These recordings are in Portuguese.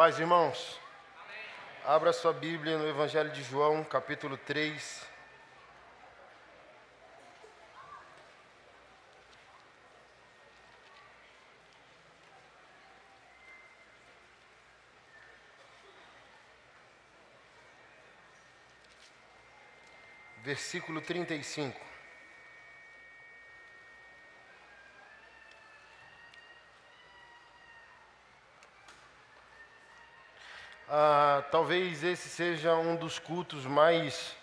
Paz, irmãos. Abra sua Bíblia no Evangelho de João, capítulo 3. Versículo 35. Talvez esse seja um dos cultos mais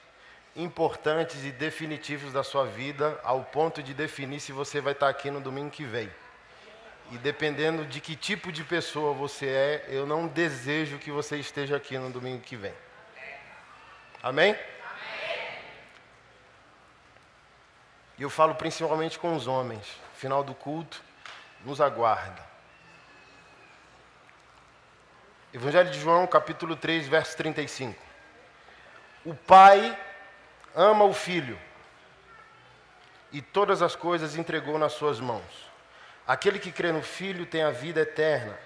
importantes e definitivos da sua vida, ao ponto de definir se você vai estar aqui no domingo que vem. E dependendo de que tipo de pessoa você é, eu não desejo que você esteja aqui no domingo que vem. Amém? E eu falo principalmente com os homens. Final do culto, nos aguarda. Evangelho de João, capítulo 3, verso 35. O Pai ama o Filho e todas as coisas entregou nas suas mãos. Aquele que crê no Filho tem a vida eterna,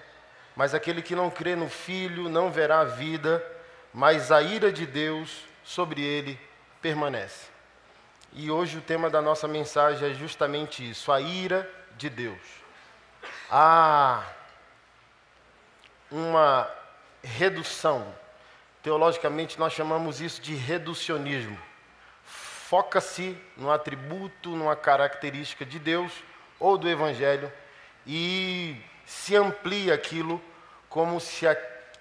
mas aquele que não crê no Filho não verá a vida, mas a ira de Deus sobre ele permanece. E hoje o tema da nossa mensagem é justamente isso: a ira de Deus. Ah, uma redução. Teologicamente, nós chamamos isso de reducionismo. Foca-se no atributo, numa característica de Deus ou do Evangelho e se amplia aquilo como se a,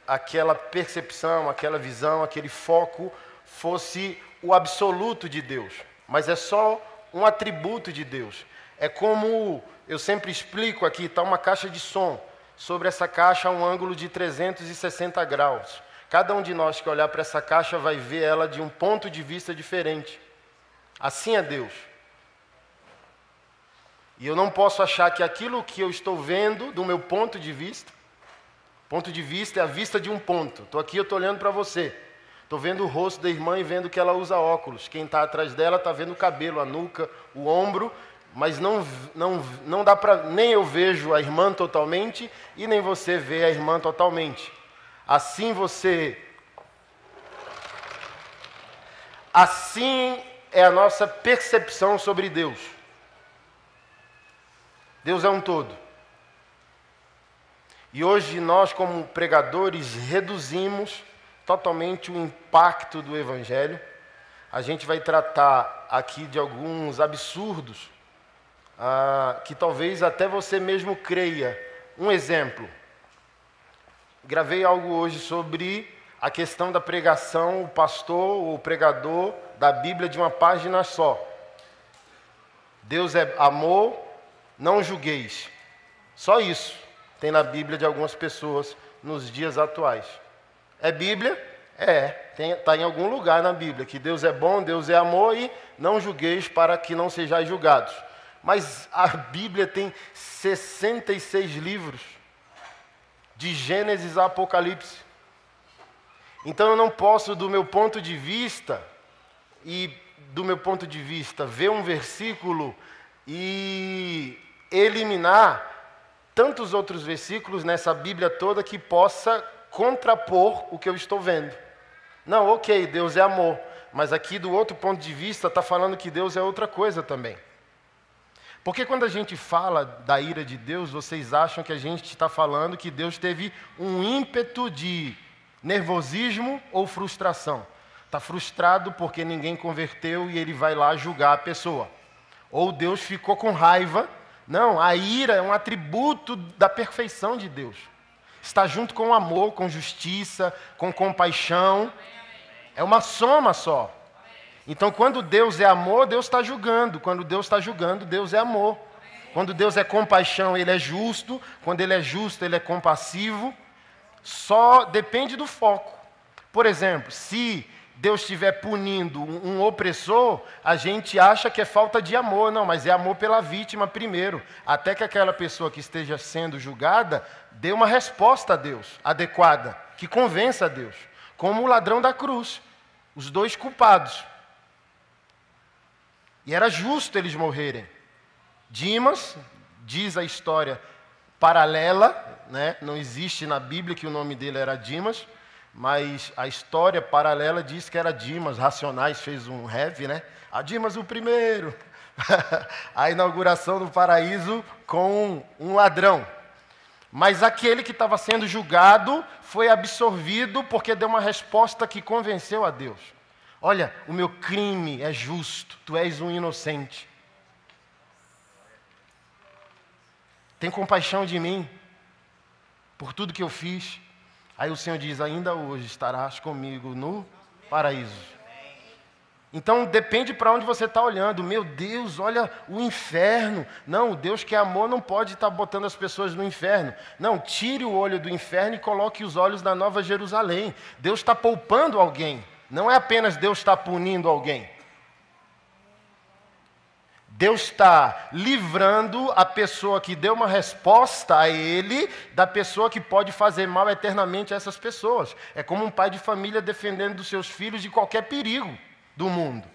aquela percepção, aquela visão, aquele foco fosse o absoluto de Deus. Mas é só um atributo de Deus. É como eu sempre explico aqui: está uma caixa de som sobre essa caixa a um ângulo de 360 graus. Cada um de nós que olhar para essa caixa vai ver ela de um ponto de vista diferente. Assim é Deus. E eu não posso achar que aquilo que eu estou vendo, do meu ponto de vista, ponto de vista é a vista de um ponto. Estou aqui, eu estou olhando para você. Estou vendo o rosto da irmã e vendo que ela usa óculos. Quem está atrás dela está vendo o cabelo, a nuca, o ombro mas não, não, não dá para. Nem eu vejo a irmã totalmente e nem você vê a irmã totalmente. Assim você. Assim é a nossa percepção sobre Deus. Deus é um todo. E hoje nós, como pregadores, reduzimos totalmente o impacto do Evangelho. A gente vai tratar aqui de alguns absurdos ah, que talvez até você mesmo creia. Um exemplo. Gravei algo hoje sobre a questão da pregação, o pastor ou o pregador da Bíblia de uma página só. Deus é amor, não julgueis. Só isso tem na Bíblia de algumas pessoas nos dias atuais. É Bíblia? É, está em algum lugar na Bíblia que Deus é bom, Deus é amor e não julgueis para que não sejais julgados. Mas a Bíblia tem 66 livros, de Gênesis a Apocalipse. Então eu não posso, do meu ponto de vista, e do meu ponto de vista, ver um versículo e eliminar tantos outros versículos nessa Bíblia toda que possa contrapor o que eu estou vendo. Não, ok, Deus é amor, mas aqui do outro ponto de vista está falando que Deus é outra coisa também. Porque quando a gente fala da ira de Deus, vocês acham que a gente está falando que Deus teve um ímpeto de nervosismo ou frustração. Está frustrado porque ninguém converteu e ele vai lá julgar a pessoa. Ou Deus ficou com raiva. Não, a ira é um atributo da perfeição de Deus. Está junto com amor, com justiça, com compaixão. É uma soma só. Então, quando Deus é amor, Deus está julgando. Quando Deus está julgando, Deus é amor. Quando Deus é compaixão, Ele é justo. Quando Ele é justo, Ele é compassivo. Só depende do foco. Por exemplo, se Deus estiver punindo um opressor, a gente acha que é falta de amor. Não, mas é amor pela vítima primeiro. Até que aquela pessoa que esteja sendo julgada dê uma resposta a Deus adequada, que convença a Deus. Como o ladrão da cruz. Os dois culpados. E era justo eles morrerem. Dimas, diz a história paralela, né? não existe na Bíblia que o nome dele era Dimas, mas a história paralela diz que era Dimas, Racionais fez um heavy, né? A Dimas o primeiro. a inauguração do paraíso com um ladrão. Mas aquele que estava sendo julgado foi absorvido porque deu uma resposta que convenceu a Deus. Olha, o meu crime é justo, tu és um inocente. Tem compaixão de mim por tudo que eu fiz. Aí o Senhor diz: Ainda hoje estarás comigo no paraíso. Então depende para onde você está olhando. Meu Deus, olha o inferno. Não, o Deus que é amor não pode estar tá botando as pessoas no inferno. Não, tire o olho do inferno e coloque os olhos na Nova Jerusalém. Deus está poupando alguém. Não é apenas Deus está punindo alguém. Deus está livrando a pessoa que deu uma resposta a Ele da pessoa que pode fazer mal eternamente a essas pessoas. É como um pai de família defendendo dos seus filhos de qualquer perigo do mundo.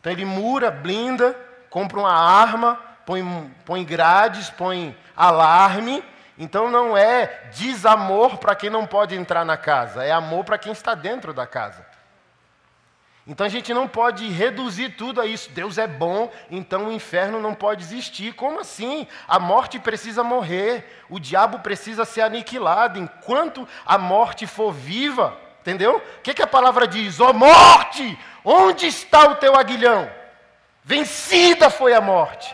Então ele mura, blinda, compra uma arma, põe, põe grades, põe alarme. Então não é desamor para quem não pode entrar na casa, é amor para quem está dentro da casa. Então a gente não pode reduzir tudo a isso. Deus é bom, então o inferno não pode existir. Como assim? A morte precisa morrer, o diabo precisa ser aniquilado. Enquanto a morte for viva, Entendeu? O que, que a palavra diz? Ó oh, morte, onde está o teu aguilhão? Vencida foi a morte.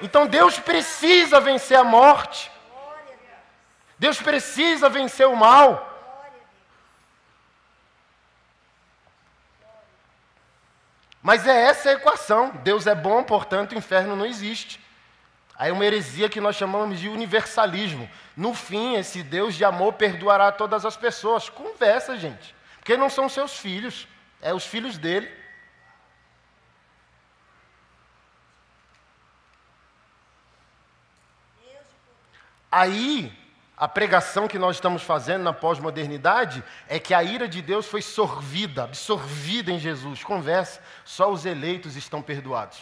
Então Deus precisa vencer a morte. Deus precisa vencer o mal. Mas é essa a equação. Deus é bom, portanto, o inferno não existe. Aí uma heresia que nós chamamos de universalismo. No fim, esse Deus de amor perdoará todas as pessoas. Conversa, gente. Porque não são seus filhos, é os filhos dele. Aí, a pregação que nós estamos fazendo na pós-modernidade é que a ira de Deus foi sorvida, absorvida em Jesus. Conversa, só os eleitos estão perdoados.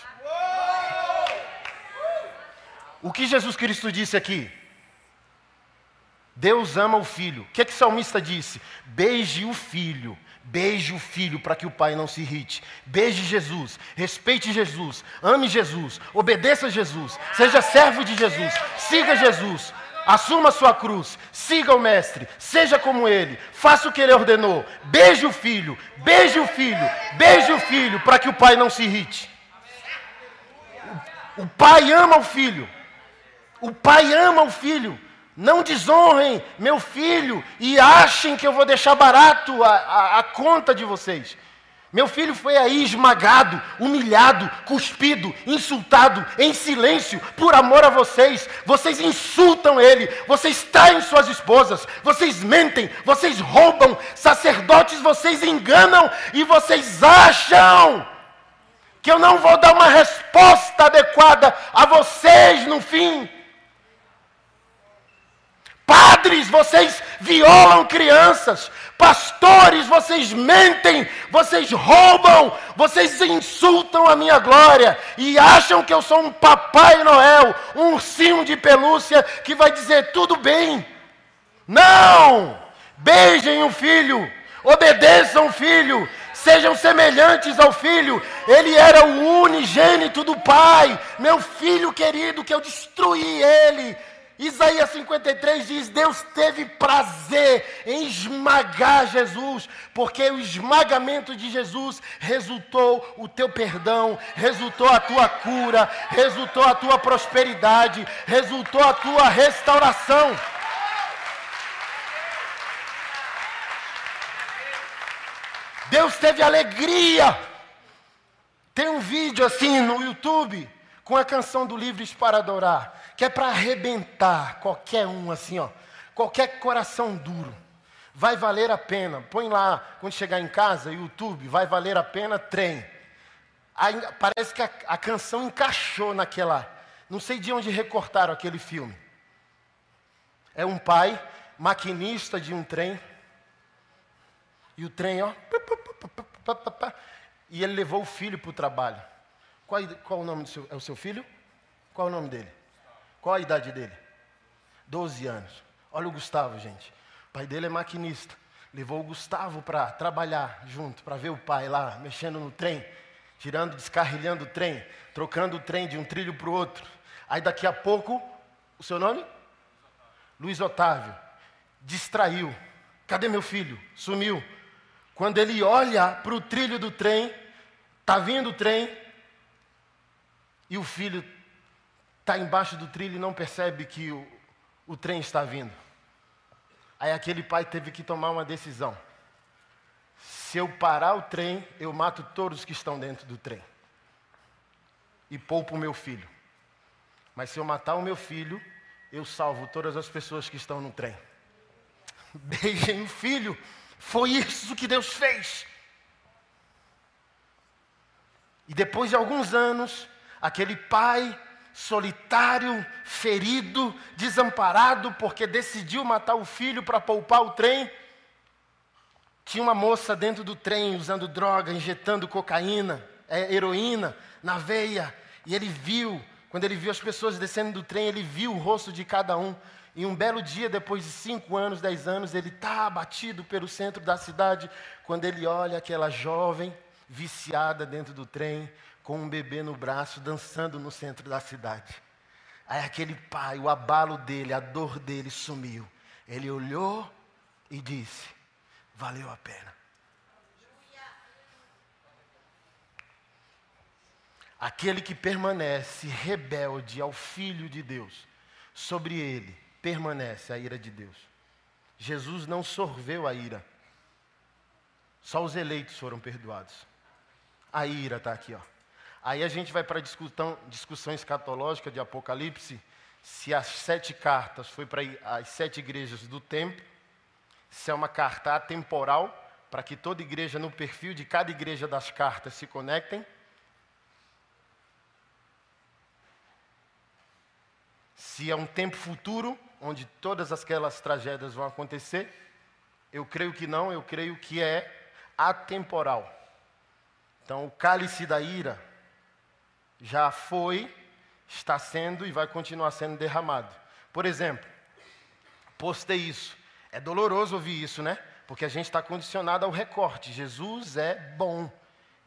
O que Jesus Cristo disse aqui? Deus ama o filho. O que, é que o salmista disse? Beije o filho. Beije o filho para que o pai não se irrite. Beije Jesus, respeite Jesus, ame Jesus, obedeça Jesus, seja servo de Jesus, siga Jesus, assuma sua cruz, siga o Mestre, seja como ele, faça o que ele ordenou. Beije o filho, beije o filho, beije o filho para que o pai não se irrite. O pai ama o filho. O pai ama o filho. Não desonrem meu filho e achem que eu vou deixar barato a, a, a, conta de vocês. Meu filho foi aí esmagado, humilhado, cuspido, insultado, em silêncio, por amor a vocês. Vocês insultam ele, vocês traem suas esposas, vocês mentem, vocês roubam, sacerdotes vocês enganam e vocês acham que eu não vou dar uma resposta adequada a vocês no fim. Padres, vocês violam crianças. Pastores, vocês mentem, vocês roubam, vocês insultam a minha glória e acham que eu sou um Papai Noel, um ursinho de pelúcia que vai dizer tudo bem. Não! Beijem o filho, obedeçam o filho, sejam semelhantes ao filho. Ele era o unigênito do Pai, meu filho querido, que eu destruí ele Isaías 53 diz: Deus teve prazer em esmagar Jesus, porque o esmagamento de Jesus resultou o teu perdão, resultou a tua cura, resultou a tua prosperidade, resultou a tua restauração. Deus teve alegria. Tem um vídeo assim no YouTube com a canção do Livres para Adorar que é para arrebentar qualquer um assim, ó, qualquer coração duro. Vai valer a pena. Põe lá, quando chegar em casa, YouTube, vai valer a pena trem. Aí, parece que a, a canção encaixou naquela. Não sei de onde recortaram aquele filme. É um pai, maquinista de um trem. E o trem, ó. E ele levou o filho para o trabalho. Qual, qual o nome do seu, é o seu filho? Qual o nome dele? Qual a idade dele? 12 anos. Olha o Gustavo, gente. O pai dele é maquinista. Levou o Gustavo para trabalhar junto, para ver o pai lá mexendo no trem, tirando, descarrilhando o trem, trocando o trem de um trilho para o outro. Aí daqui a pouco, o seu nome? Luiz Otávio. Distraiu. Cadê meu filho? Sumiu. Quando ele olha para o trilho do trem, está vindo o trem, e o filho está embaixo do trilho e não percebe que o, o trem está vindo. Aí aquele pai teve que tomar uma decisão. Se eu parar o trem, eu mato todos que estão dentro do trem. E poupo o meu filho. Mas se eu matar o meu filho, eu salvo todas as pessoas que estão no trem. Beijem o filho. Foi isso que Deus fez. E depois de alguns anos, aquele pai solitário, ferido, desamparado, porque decidiu matar o filho para poupar o trem. Tinha uma moça dentro do trem usando droga, injetando cocaína, é, heroína na veia. E ele viu, quando ele viu as pessoas descendo do trem, ele viu o rosto de cada um. E um belo dia, depois de cinco anos, dez anos, ele está abatido pelo centro da cidade, quando ele olha aquela jovem viciada dentro do trem, com um bebê no braço, dançando no centro da cidade. Aí aquele pai, o abalo dele, a dor dele sumiu. Ele olhou e disse: Valeu a pena. Aquele que permanece rebelde ao Filho de Deus, sobre ele permanece a ira de Deus. Jesus não sorveu a ira, só os eleitos foram perdoados. A ira está aqui, ó. Aí a gente vai para a discussão, discussão escatológica de Apocalipse, se as sete cartas foi para as sete igrejas do tempo, se é uma carta atemporal, para que toda igreja no perfil de cada igreja das cartas se conectem. Se é um tempo futuro, onde todas aquelas tragédias vão acontecer, eu creio que não, eu creio que é atemporal. Então, o cálice da ira já foi, está sendo e vai continuar sendo derramado. Por exemplo, postei isso. É doloroso ouvir isso, né? Porque a gente está condicionado ao recorte. Jesus é bom.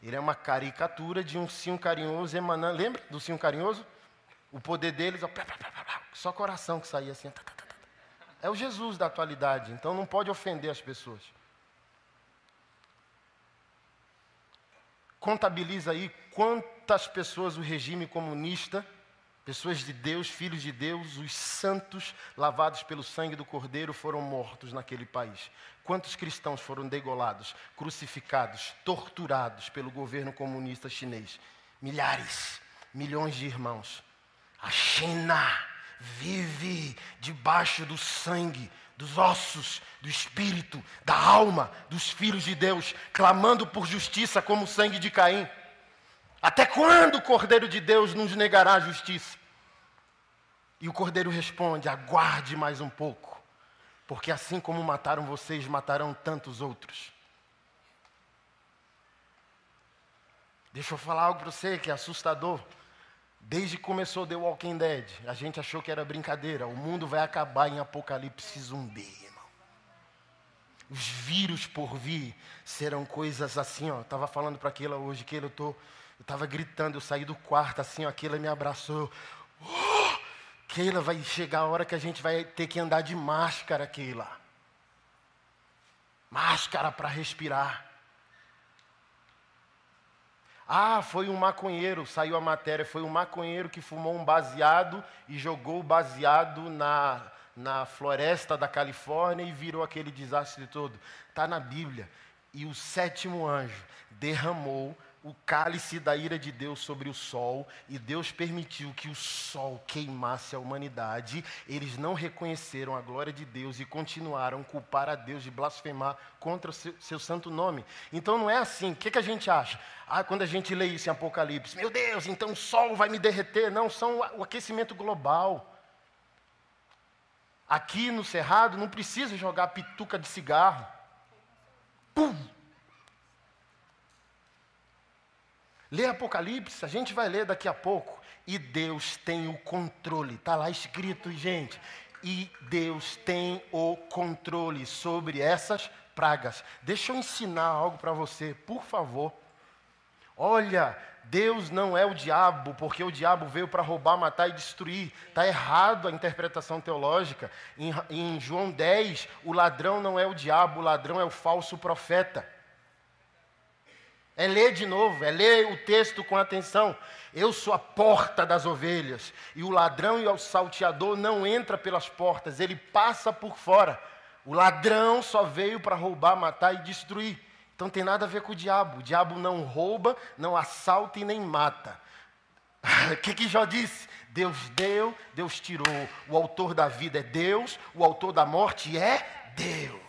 Ele é uma caricatura de um sim carinhoso emanando. Lembra do sim carinhoso? O poder deles, ó, só coração que saía assim. É o Jesus da atualidade, então não pode ofender as pessoas. Contabiliza aí quantas pessoas o regime comunista, pessoas de Deus, filhos de Deus, os santos lavados pelo sangue do Cordeiro foram mortos naquele país. Quantos cristãos foram degolados, crucificados, torturados pelo governo comunista chinês? Milhares, milhões de irmãos. A China vive debaixo do sangue dos ossos, do espírito, da alma dos filhos de Deus, clamando por justiça como o sangue de Caim. Até quando o Cordeiro de Deus nos negará a justiça? E o Cordeiro responde: aguarde mais um pouco, porque assim como mataram vocês, matarão tantos outros. Deixa eu falar algo para você que é assustador. Desde que começou The Walking Dead, a gente achou que era brincadeira. O mundo vai acabar em apocalipse zumbi, irmão. Os vírus por vir serão coisas assim, ó. Estava falando para aquela hoje, que eu tô, eu estava gritando, eu saí do quarto assim, ó, aquela me abraçou. Oh! Keila, vai chegar a hora que a gente vai ter que andar de máscara, Keila. Máscara para respirar. Ah, foi um maconheiro, saiu a matéria, foi um maconheiro que fumou um baseado e jogou o baseado na, na floresta da Califórnia e virou aquele desastre todo. Está na Bíblia. E o sétimo anjo derramou o cálice da ira de Deus sobre o sol, e Deus permitiu que o sol queimasse a humanidade, eles não reconheceram a glória de Deus e continuaram a culpar a Deus de blasfemar contra o seu, seu santo nome. Então não é assim. O que, que a gente acha? Ah, quando a gente lê isso em Apocalipse, meu Deus, então o sol vai me derreter. Não, são o aquecimento global. Aqui no Cerrado não precisa jogar pituca de cigarro. Pum! Lê Apocalipse, a gente vai ler daqui a pouco. E Deus tem o controle, está lá escrito, gente. E Deus tem o controle sobre essas pragas. Deixa eu ensinar algo para você, por favor. Olha, Deus não é o diabo, porque o diabo veio para roubar, matar e destruir. Está errado a interpretação teológica. Em, em, João 10, o ladrão não é o diabo, o ladrão é o falso profeta. É ler de novo, é ler o texto com atenção. Eu sou a porta das ovelhas, e o ladrão e o salteador não entra pelas portas, ele passa por fora. O ladrão só veio para roubar, matar e destruir. Então tem nada a ver com o diabo. O diabo não rouba, não assalta e nem mata. O que, que Jó disse? Deus deu, Deus tirou. O autor da vida é Deus, o autor da morte é Deus.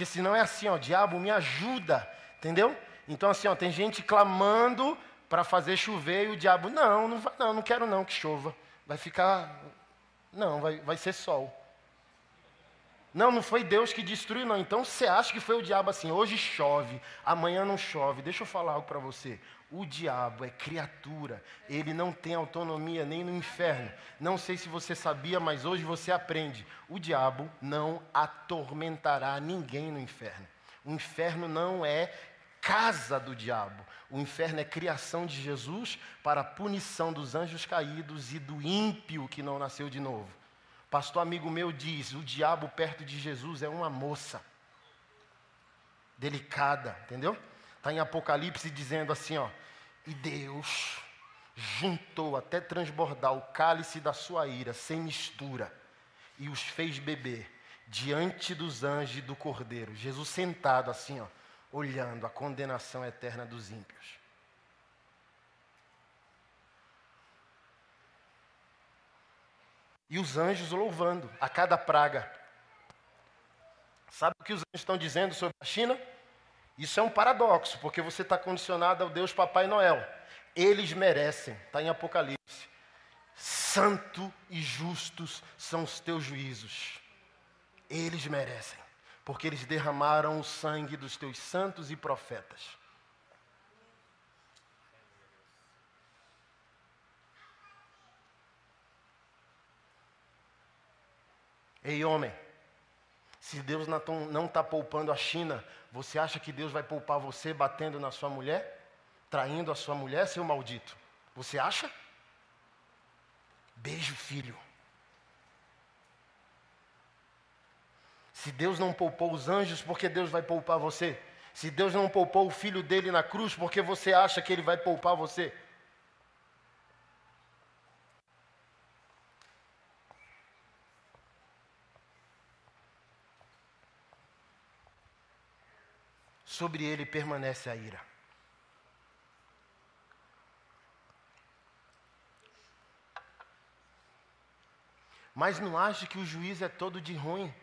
Porque senão é assim, ó, diabo me ajuda, entendeu? Então assim, ó, tem gente clamando para fazer chover e o diabo, não, não, vai, não, não quero não que chova. Vai ficar, não, vai, vai ser sol. Não, não foi Deus que destruiu, não. Então você acha que foi o diabo assim? Hoje chove, amanhã não chove. Deixa eu falar algo para você. O diabo é criatura, ele não tem autonomia nem no inferno. Não sei se você sabia, mas hoje você aprende. O diabo não atormentará ninguém no inferno. O inferno não é casa do diabo. O inferno é criação de Jesus para a punição dos anjos caídos e do ímpio que não nasceu de novo. Pastor amigo meu diz: o diabo perto de Jesus é uma moça delicada, entendeu? Está em Apocalipse dizendo assim, ó, e Deus juntou até transbordar o cálice da sua ira sem mistura e os fez beber diante dos anjos e do cordeiro. Jesus sentado assim, ó, olhando a condenação eterna dos ímpios. E os anjos louvando a cada praga. Sabe o que os anjos estão dizendo sobre a China? Isso é um paradoxo, porque você está condicionado ao Deus Papai Noel. Eles merecem, está em Apocalipse. Santo e justos são os teus juízos. Eles merecem, porque eles derramaram o sangue dos teus santos e profetas. Ei, homem, se Deus não está poupando a China, você acha que Deus vai poupar você batendo na sua mulher? Traindo a sua mulher, seu maldito? Você acha? Beijo, filho. Se Deus não poupou os anjos, por que Deus vai poupar você? Se Deus não poupou o filho dele na cruz, por que você acha que ele vai poupar você? Sobre ele permanece a ira. Mas não ache que o juiz é todo de ruim,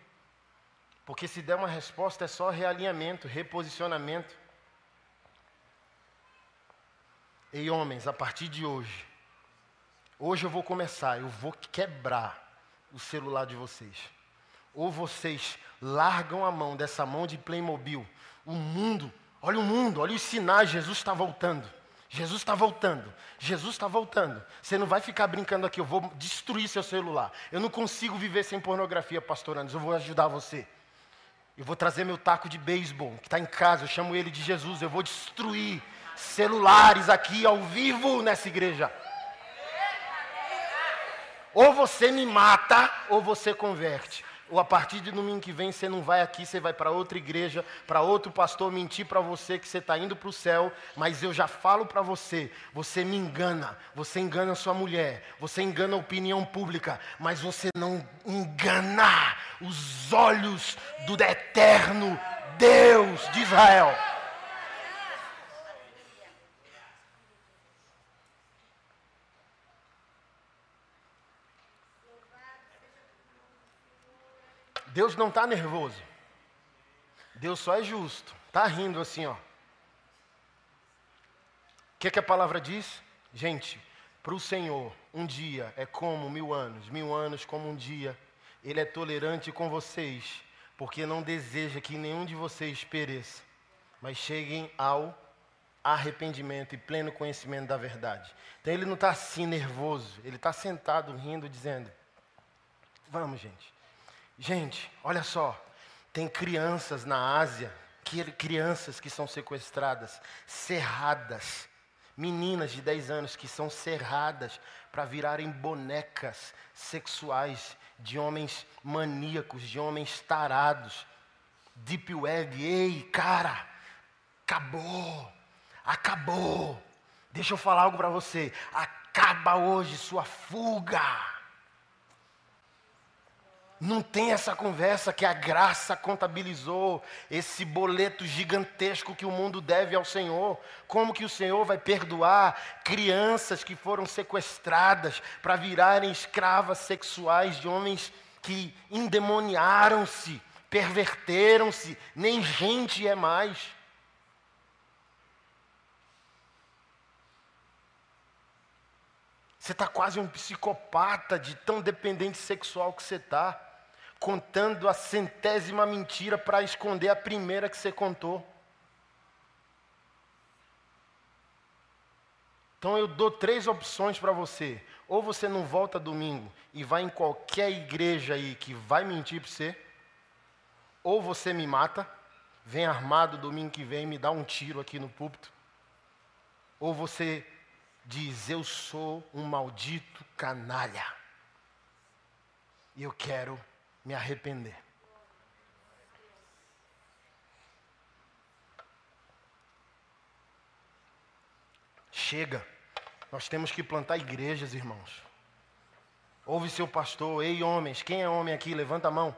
porque se der uma resposta é só realinhamento, reposicionamento. Ei, homens, a partir de hoje, hoje eu vou começar, eu vou quebrar o celular de vocês. Ou vocês largam a mão dessa mão de Playmobil o mundo, olha o mundo, olha os sinais, Jesus está voltando. Jesus está voltando. Jesus está voltando. Você não vai ficar brincando aqui, eu vou destruir seu celular. Eu não consigo viver sem pornografia, pastor Anderson, eu vou ajudar você. Eu vou trazer meu taco de beisebol, que está em casa, eu chamo ele de Jesus. Eu vou destruir celulares aqui ao vivo nessa igreja. Ou você me mata, ou você converte ou a partir de domingo que vem você não vai aqui, você vai para outra igreja, para outro pastor mentir para você que você está indo para o céu, mas eu já falo para você: você me engana, você engana sua mulher, você engana a opinião pública, mas você não engana os olhos do eterno Deus de Israel. Deus não está nervoso. Deus só é justo. Está rindo assim, ó. O que, que a palavra diz? Gente, para o Senhor, um dia é como mil anos, mil anos como um dia. Ele é tolerante com vocês, porque não deseja que nenhum de vocês pereça, mas cheguem ao arrependimento e pleno conhecimento da verdade. Então ele não está assim nervoso, ele está sentado rindo, dizendo: Vamos, gente. Gente, olha só, tem crianças na Ásia, crianças que são sequestradas, cerradas, meninas de 10 anos que são cerradas para virarem bonecas sexuais de homens maníacos, de homens tarados. Deep Web, ei, cara, acabou, acabou. Deixa eu falar algo para você. Acaba hoje sua fuga. Não tem essa conversa que a graça contabilizou esse boleto gigantesco que o mundo deve ao Senhor. Como que o Senhor vai perdoar crianças que foram sequestradas para virarem escravas sexuais de homens que endemoniaram-se, perverteram-se, nem gente é mais. Você está quase um psicopata de tão dependente sexual que você está contando a centésima mentira para esconder a primeira que você contou. Então eu dou três opções para você. Ou você não volta domingo e vai em qualquer igreja aí que vai mentir para você, ou você me mata, vem armado domingo que vem e me dá um tiro aqui no púlpito, ou você diz: Eu sou um maldito canalha. E eu quero me arrepender. Chega. Nós temos que plantar igrejas, irmãos. Ouve seu pastor, ei homens, quem é homem aqui? Levanta a mão.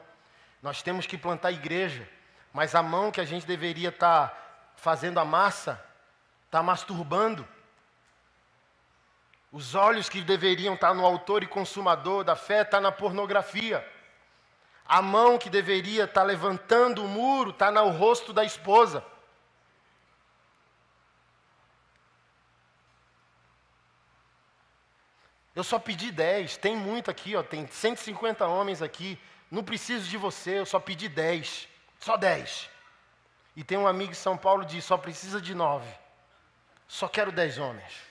Nós temos que plantar igreja, mas a mão que a gente deveria estar tá fazendo a massa, está masturbando. Os olhos que deveriam estar tá no autor e consumador da fé, está na pornografia. A mão que deveria estar tá levantando o muro está no rosto da esposa. Eu só pedi 10, tem muito aqui, ó, tem 150 homens aqui. Não preciso de você, eu só pedi 10. Só 10. E tem um amigo em São Paulo que diz: só precisa de 9. Só quero 10 homens.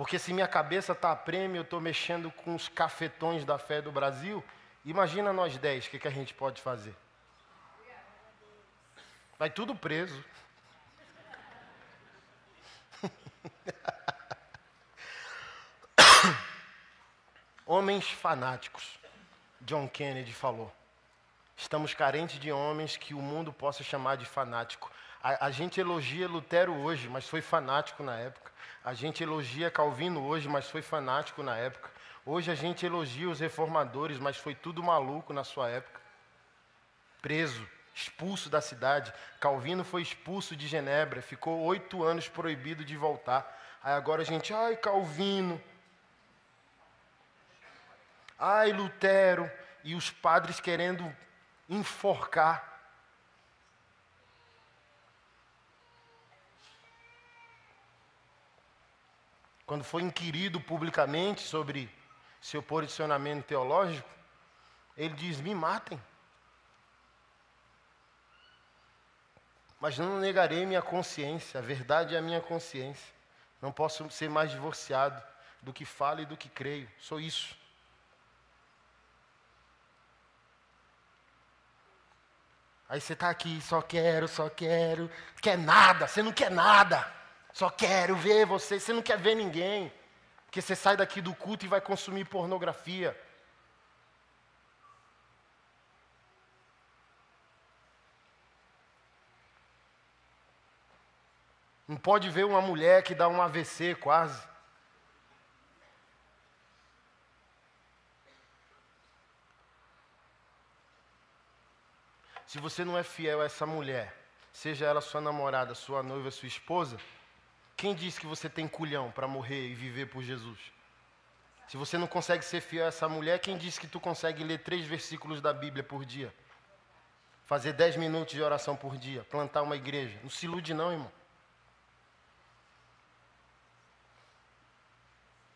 Porque se minha cabeça está a prêmio, eu estou mexendo com os cafetões da fé do Brasil, imagina nós dez, o que, que a gente pode fazer? Vai tudo preso. Homens fanáticos, John Kennedy falou. Estamos carentes de homens que o mundo possa chamar de fanático. A, a, gente elogia Lutero hoje, mas foi fanático na época. A gente elogia Calvino hoje, mas foi fanático na época. Hoje a gente elogia os reformadores, mas foi tudo maluco na sua época. Preso, expulso da cidade. Calvino foi expulso de Genebra, ficou oito anos proibido de voltar. Aí agora a gente, ai, Calvino. Ai, Lutero. E os padres querendo enforcar quando foi inquirido publicamente sobre seu posicionamento teológico, ele diz: Me matem. Mas não negarei minha consciência, a verdade é a minha consciência. Não posso ser mais divorciado do que falo e do que creio. Sou isso. Aí você está aqui, só quero, só quero. Quer nada, você não quer nada. Só quero ver você, você não quer ver ninguém. Porque você sai daqui do culto e vai consumir pornografia. Não pode ver uma mulher que dá um AVC quase. Se você não é fiel a essa mulher, seja ela sua namorada, sua noiva, sua esposa, quem disse que você tem culhão para morrer e viver por Jesus? Se você não consegue ser fiel a essa mulher, quem disse que tu consegue ler três versículos da Bíblia por dia? Fazer dez minutos de oração por dia, plantar uma igreja. Não se ilude não, irmão.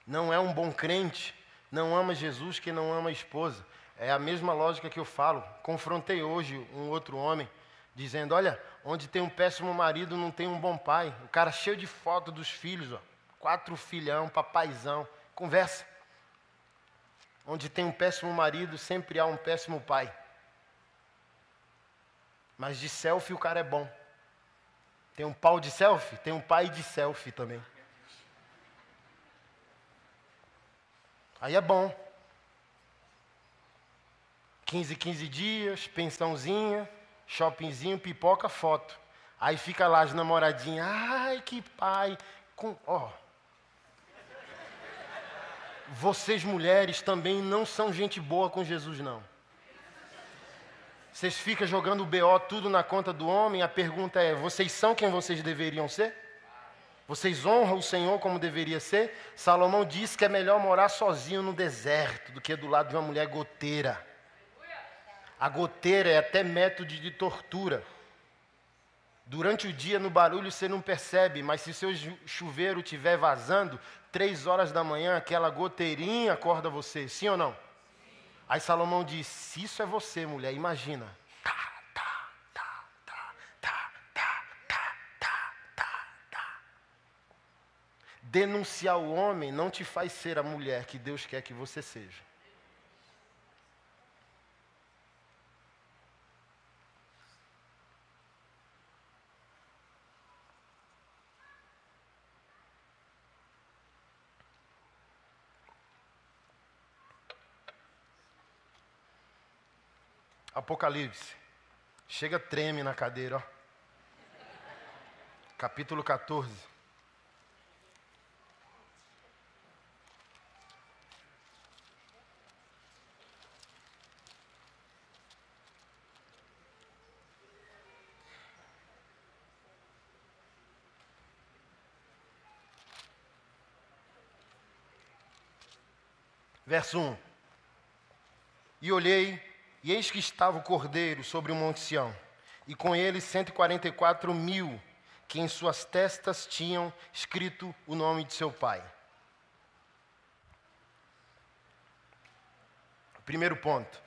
Não é um bom crente, não ama Jesus que não ama a esposa. É a mesma lógica que eu falo. Confrontei hoje um outro homem dizendo: Olha, onde tem um péssimo marido não tem um bom pai. O cara cheio de foto dos filhos, ó, quatro filhão, papaizão. Conversa. Onde tem um péssimo marido, sempre há um péssimo pai. Mas de selfie o cara é bom. Tem um pau de selfie? Tem um pai de selfie também. Aí é bom. 15, 15 dias, pensãozinha, shoppingzinho, pipoca, foto. Aí fica lá as namoradinhas. Ai, que pai. Com, ó. Vocês mulheres também não são gente boa com Jesus, não. Vocês ficam jogando o BO tudo na conta do homem. A pergunta é: vocês são quem vocês deveriam ser? Vocês honram o Senhor como deveria ser? Salomão diz que é melhor morar sozinho no deserto do que do lado de uma mulher goteira. A goteira é até método de tortura. Durante o dia, no barulho, você não percebe, mas se seu chuveiro estiver vazando, três horas da manhã, aquela goteirinha acorda você, sim ou não? Aí Salomão diz: se isso é você, mulher, imagina. Denunciar o homem não te faz ser a mulher que Deus quer que você seja. Apocalipse. Chega, treme na cadeira, ó. Capítulo 14. Verso 1. E olhei e eis que estava o cordeiro sobre o monte Sião, e com ele 144 mil, que em suas testas tinham escrito o nome de seu pai. Primeiro ponto.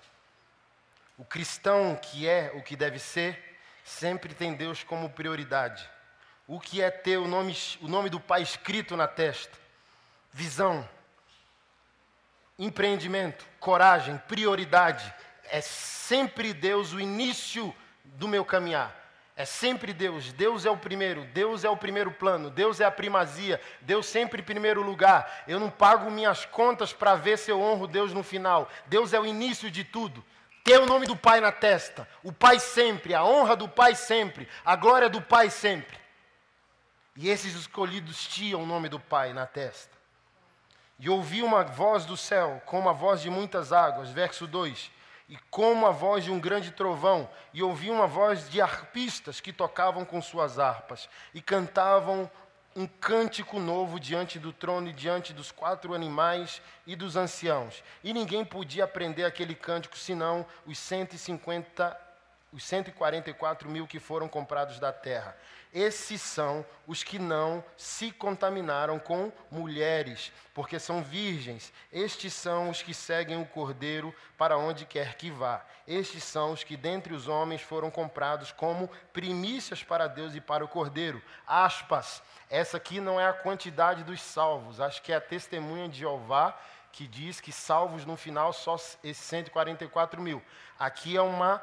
O cristão que é o que deve ser, sempre tem Deus como prioridade. O que é ter o nome, o nome do Pai escrito na testa? Visão, empreendimento, coragem, prioridade é sempre Deus o início do meu caminhar. É sempre Deus. Deus é o primeiro. Deus é o primeiro plano. Deus é a primazia. Deus sempre em primeiro lugar. Eu não pago minhas contas para ver se eu honro Deus no final. Deus é o início de tudo. Ter o nome do Pai na testa. O Pai sempre. A honra do Pai sempre. A glória do Pai sempre. E esses escolhidos tinham o nome do Pai na testa. E ouvi uma voz do céu, como a voz de muitas águas. Verso 2 e como a voz de um grande trovão, e ouvi uma voz de arpistas que tocavam com suas harpas e cantavam um cântico novo diante do trono e diante dos quatro animais e dos anciãos. E ninguém podia aprender aquele cântico senão os 150 os 144 mil que foram comprados da terra. Esses são os que não se contaminaram com mulheres, porque são virgens. Estes são os que seguem o cordeiro para onde quer que vá. Estes são os que dentre os homens foram comprados como primícias para Deus e para o cordeiro. Aspas. Essa aqui não é a quantidade dos salvos, acho que é a testemunha de Jeová que diz que salvos no final só esses 144 mil. Aqui é uma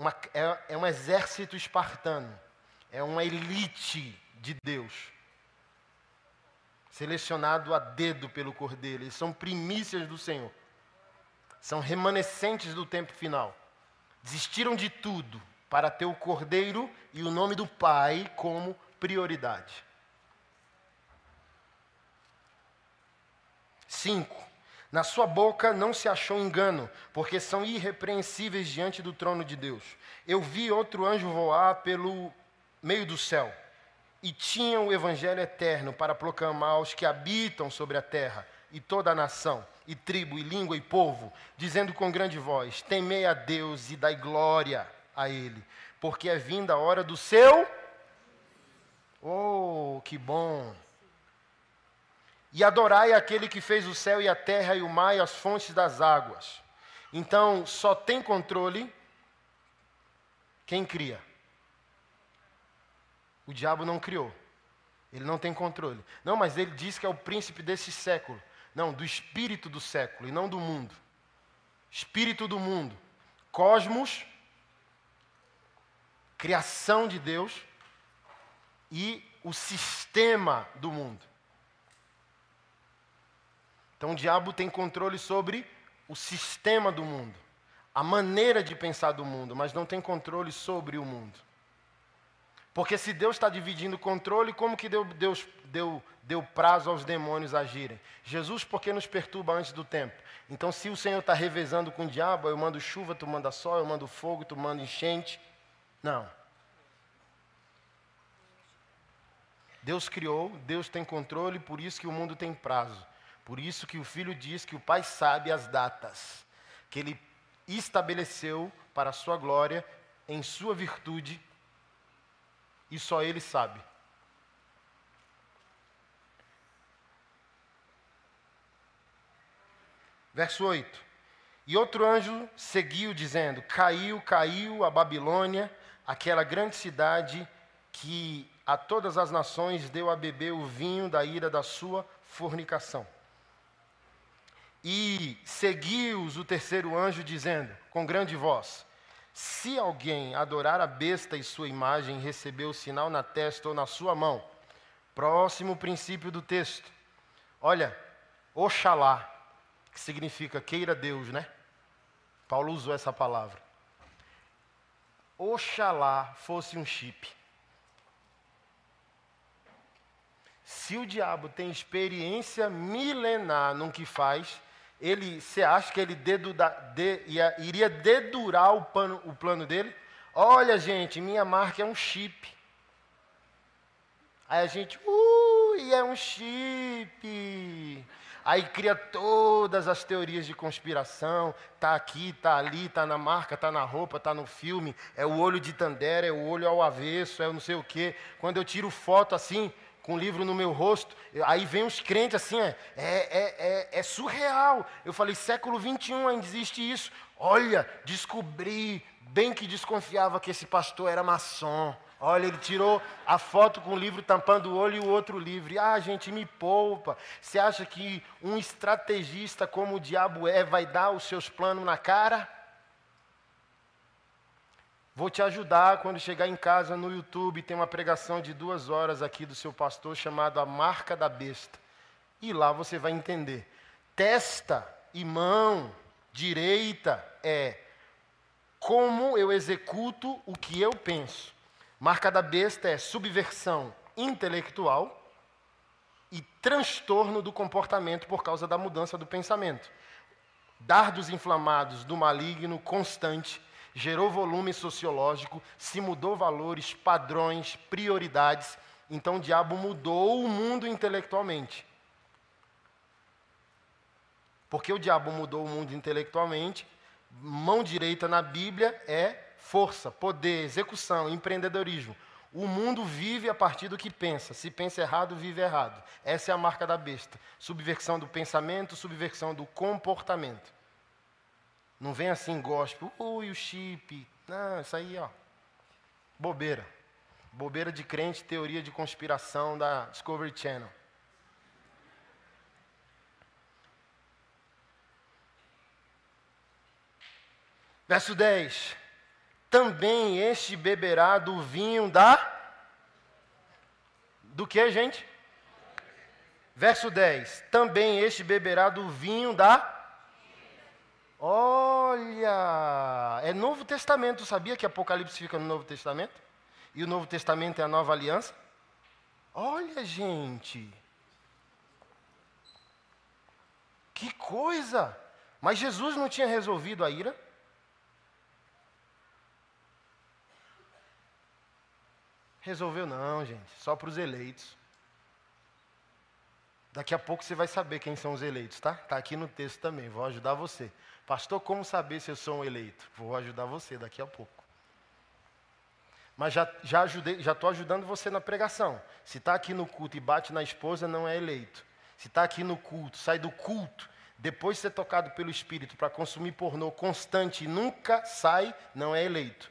uma, é, é um exército espartano, é uma elite de Deus, selecionado a dedo pelo Cordeiro. Eles são primícias do Senhor, são remanescentes do tempo final. Desistiram de tudo para ter o Cordeiro e o nome do Pai como prioridade. Cinco. Na sua boca não se achou engano, porque são irrepreensíveis diante do trono de Deus. Eu vi outro anjo voar pelo meio do céu, e tinha o evangelho eterno para proclamar aos que habitam sobre a terra, e toda a nação, e tribo, e língua, e povo, dizendo com grande voz: Temei a Deus e dai glória a Ele, porque é vinda a hora do seu. Oh, que bom! e adorai aquele que fez o céu e a terra e o mar e as fontes das águas. Então, só tem controle quem cria. O diabo não criou. Ele não tem controle. Não, mas ele diz que é o príncipe desse século. Não, do espírito do século e não do mundo. Espírito do mundo. Cosmos, criação de Deus e o sistema do mundo. Então o diabo tem controle sobre o sistema do mundo, a maneira de pensar do mundo, mas não tem controle sobre o mundo. Porque se Deus está dividindo o controle, como que Deus deu, deu prazo aos demônios agirem? Jesus, por que nos perturba antes do tempo? Então, se o Senhor está revezando com o diabo, eu mando chuva, tu manda sol, eu mando fogo, tu manda enchente. Não. Deus criou, Deus tem controle, por isso que o mundo tem prazo. Por isso que o filho diz que o pai sabe as datas que ele estabeleceu para a sua glória, em sua virtude e só Ele sabe. Verso 8: E outro anjo seguiu, dizendo: Caiu, caiu a Babilônia, aquela grande cidade que a todas as nações deu a beber o vinho da ira da sua fornicação. E seguiu-os o terceiro anjo, dizendo, com grande voz: se alguém adorar a besta e sua imagem receber o sinal na testa ou na sua mão, próximo princípio do texto. Olha, Oxalá, que significa queira Deus, né? Paulo usou essa palavra. Oxalá fosse um chip. Se o diabo tem experiência milenar no que faz, ele, você acha que ele deduda, de, ia, iria dedurar o, pano, o plano dele? Olha, gente, minha marca é um chip. Aí a gente, ui, é um chip. Aí cria todas as teorias de conspiração. Tá aqui, tá ali, tá na marca, tá na roupa, tá no filme. É o olho de Tandera, é o olho ao avesso, é o não sei o quê. Quando eu tiro foto assim, com o livro no meu rosto. Aí vem os crentes assim, é, é, é, é surreal. Eu falei, século 21 ainda existe isso. Olha, descobri, bem que desconfiava que esse pastor era maçom. Olha, ele tirou a foto com o livro tampando o olho e o outro livro. Ah, gente, me poupa. Você acha que um estrategista como o diabo é vai dar os seus planos na cara? Vou te ajudar quando chegar em casa no YouTube. Tem uma pregação de duas horas aqui do seu pastor chamado A Marca da Besta. E lá você vai entender. Testa e mão direita é como eu executo o que eu penso. Marca da besta é subversão intelectual e transtorno do comportamento por causa da mudança do pensamento. Dardos inflamados do maligno constante gerou volume sociológico, se mudou valores, padrões, prioridades. Então o diabo mudou o mundo intelectualmente. Porque o diabo mudou o mundo intelectualmente, mão direita na Bíblia é força, poder, execução, empreendedorismo. O mundo vive a partir do que pensa. Se pensa errado, vive errado. Essa é a marca da besta. Subversão do pensamento, subversão do comportamento. Não vem assim gospel, ui, o chip. Não, isso aí, ó. Bobeira. Bobeira de crente, teoria de conspiração da Discovery Channel. Verso 10. Também este beberá do vinho da. Do que, gente? Verso 10. Também este beberá do vinho da Olha, é Novo Testamento, sabia que Apocalipse fica no Novo Testamento? E o Novo Testamento é a nova aliança? Olha, gente. Que coisa! Mas Jesus não tinha resolvido a ira? Resolveu não, gente, só para os eleitos. Daqui a pouco você vai saber quem são os eleitos, tá? Está aqui no texto também, vou ajudar você. Pastor, como saber se eu sou um eleito? Vou ajudar você daqui a pouco. Mas já, já ajudei, já estou ajudando você na pregação. Se está aqui no culto e bate na esposa, não é eleito. Se está aqui no culto, sai do culto, depois de ser tocado pelo Espírito para consumir pornô constante e nunca sai, não é eleito.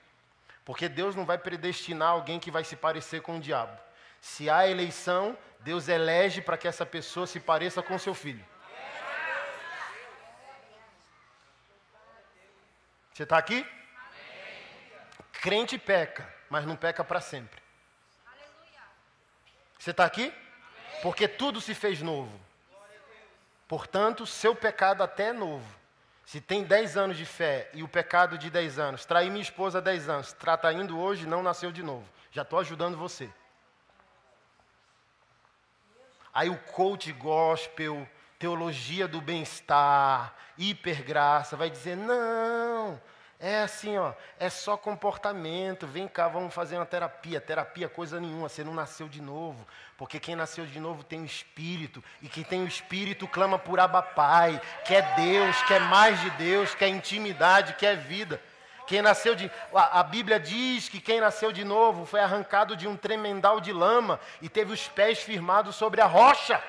Porque Deus não vai predestinar alguém que vai se parecer com o diabo. Se há eleição, Deus elege para que essa pessoa se pareça com seu filho. Você está aqui? Crente peca, mas não peca para sempre. Você está aqui? Porque tudo se fez novo. Portanto, seu pecado até é novo. Se tem 10 anos de fé e o pecado de 10 anos, trair minha esposa há 10 anos, indo hoje, não nasceu de novo. Já estou ajudando você. Aí o coach gospel, teologia do bem-estar, hipergraça, vai dizer: não, é assim, ó, é só comportamento. Vem cá, vamos fazer uma terapia. Terapia coisa nenhuma, você não nasceu de novo. Porque quem nasceu de novo tem o espírito, e quem tem o espírito clama por Abba Pai, quer Deus, quer mais de Deus, quer intimidade, quer vida. Quem nasceu de a, a Bíblia diz que quem nasceu de novo foi arrancado de um tremendal de lama e teve os pés firmados sobre a rocha.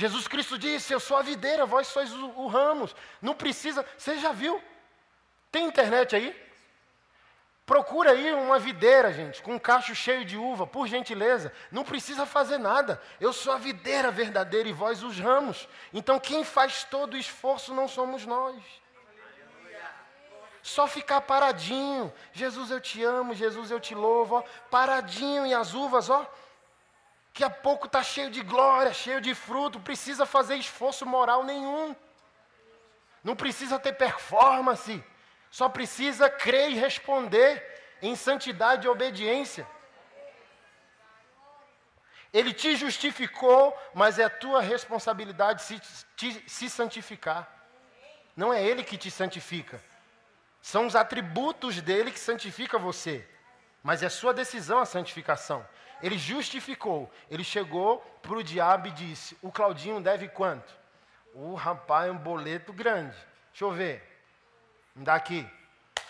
Jesus Cristo disse: Eu sou a videira, vós sois o, o ramos. Não precisa. Você já viu? Tem internet aí? Procura aí uma videira, gente, com um cacho cheio de uva, por gentileza. Não precisa fazer nada. Eu sou a videira verdadeira e vós os ramos. Então quem faz todo o esforço não somos nós. Só ficar paradinho. Jesus, eu te amo. Jesus, eu te louvo. Ó. Paradinho e as uvas, ó que a pouco está cheio de glória, cheio de fruto, precisa fazer esforço moral nenhum. Não precisa ter performance, só precisa crer e responder em santidade e obediência. Ele te justificou, mas é tua responsabilidade se, te, se santificar. Não é ele que te santifica. São os atributos dele que santifica você. Mas é sua decisão a santificação. Ele justificou. Ele chegou para o diabo e disse: O Claudinho deve quanto? O rapaz é um boleto grande. Deixa eu ver. Me dá aqui.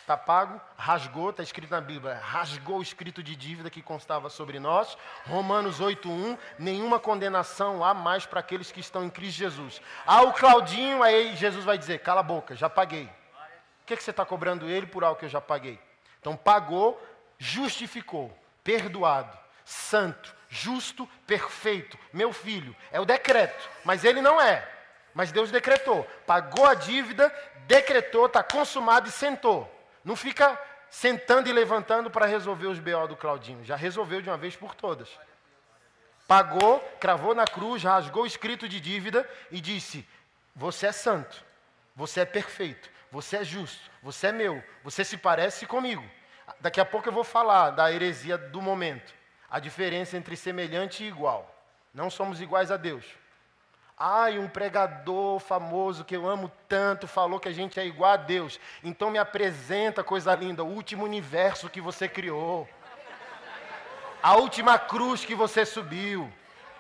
Está pago, rasgou, está escrito na Bíblia, rasgou o escrito de dívida que constava sobre nós. Romanos 8.1, nenhuma condenação há mais para aqueles que estão em Cristo Jesus. Ah, o Claudinho, aí Jesus vai dizer, cala a boca, já paguei. O que, que você está cobrando ele por algo que eu já paguei? Então pagou, justificou, perdoado santo, justo, perfeito, meu filho. É o decreto, mas ele não é. Mas Deus decretou. Pagou a dívida, decretou, está consumado e sentou. Não fica sentando e levantando para resolver os BO do Claudinho. Já resolveu de uma vez por todas. Pagou, cravou na cruz, rasgou o escrito de dívida e disse: Você é santo, você é perfeito, você é justo, você é meu, você se parece comigo. Daqui a pouco eu vou falar da heresia do momento a diferença entre semelhante e igual. Não somos iguais a Deus. Ai, um pregador famoso que eu amo tanto falou que a gente é igual a Deus. Então me apresenta, coisa linda, o último universo que você criou. A última cruz que você subiu.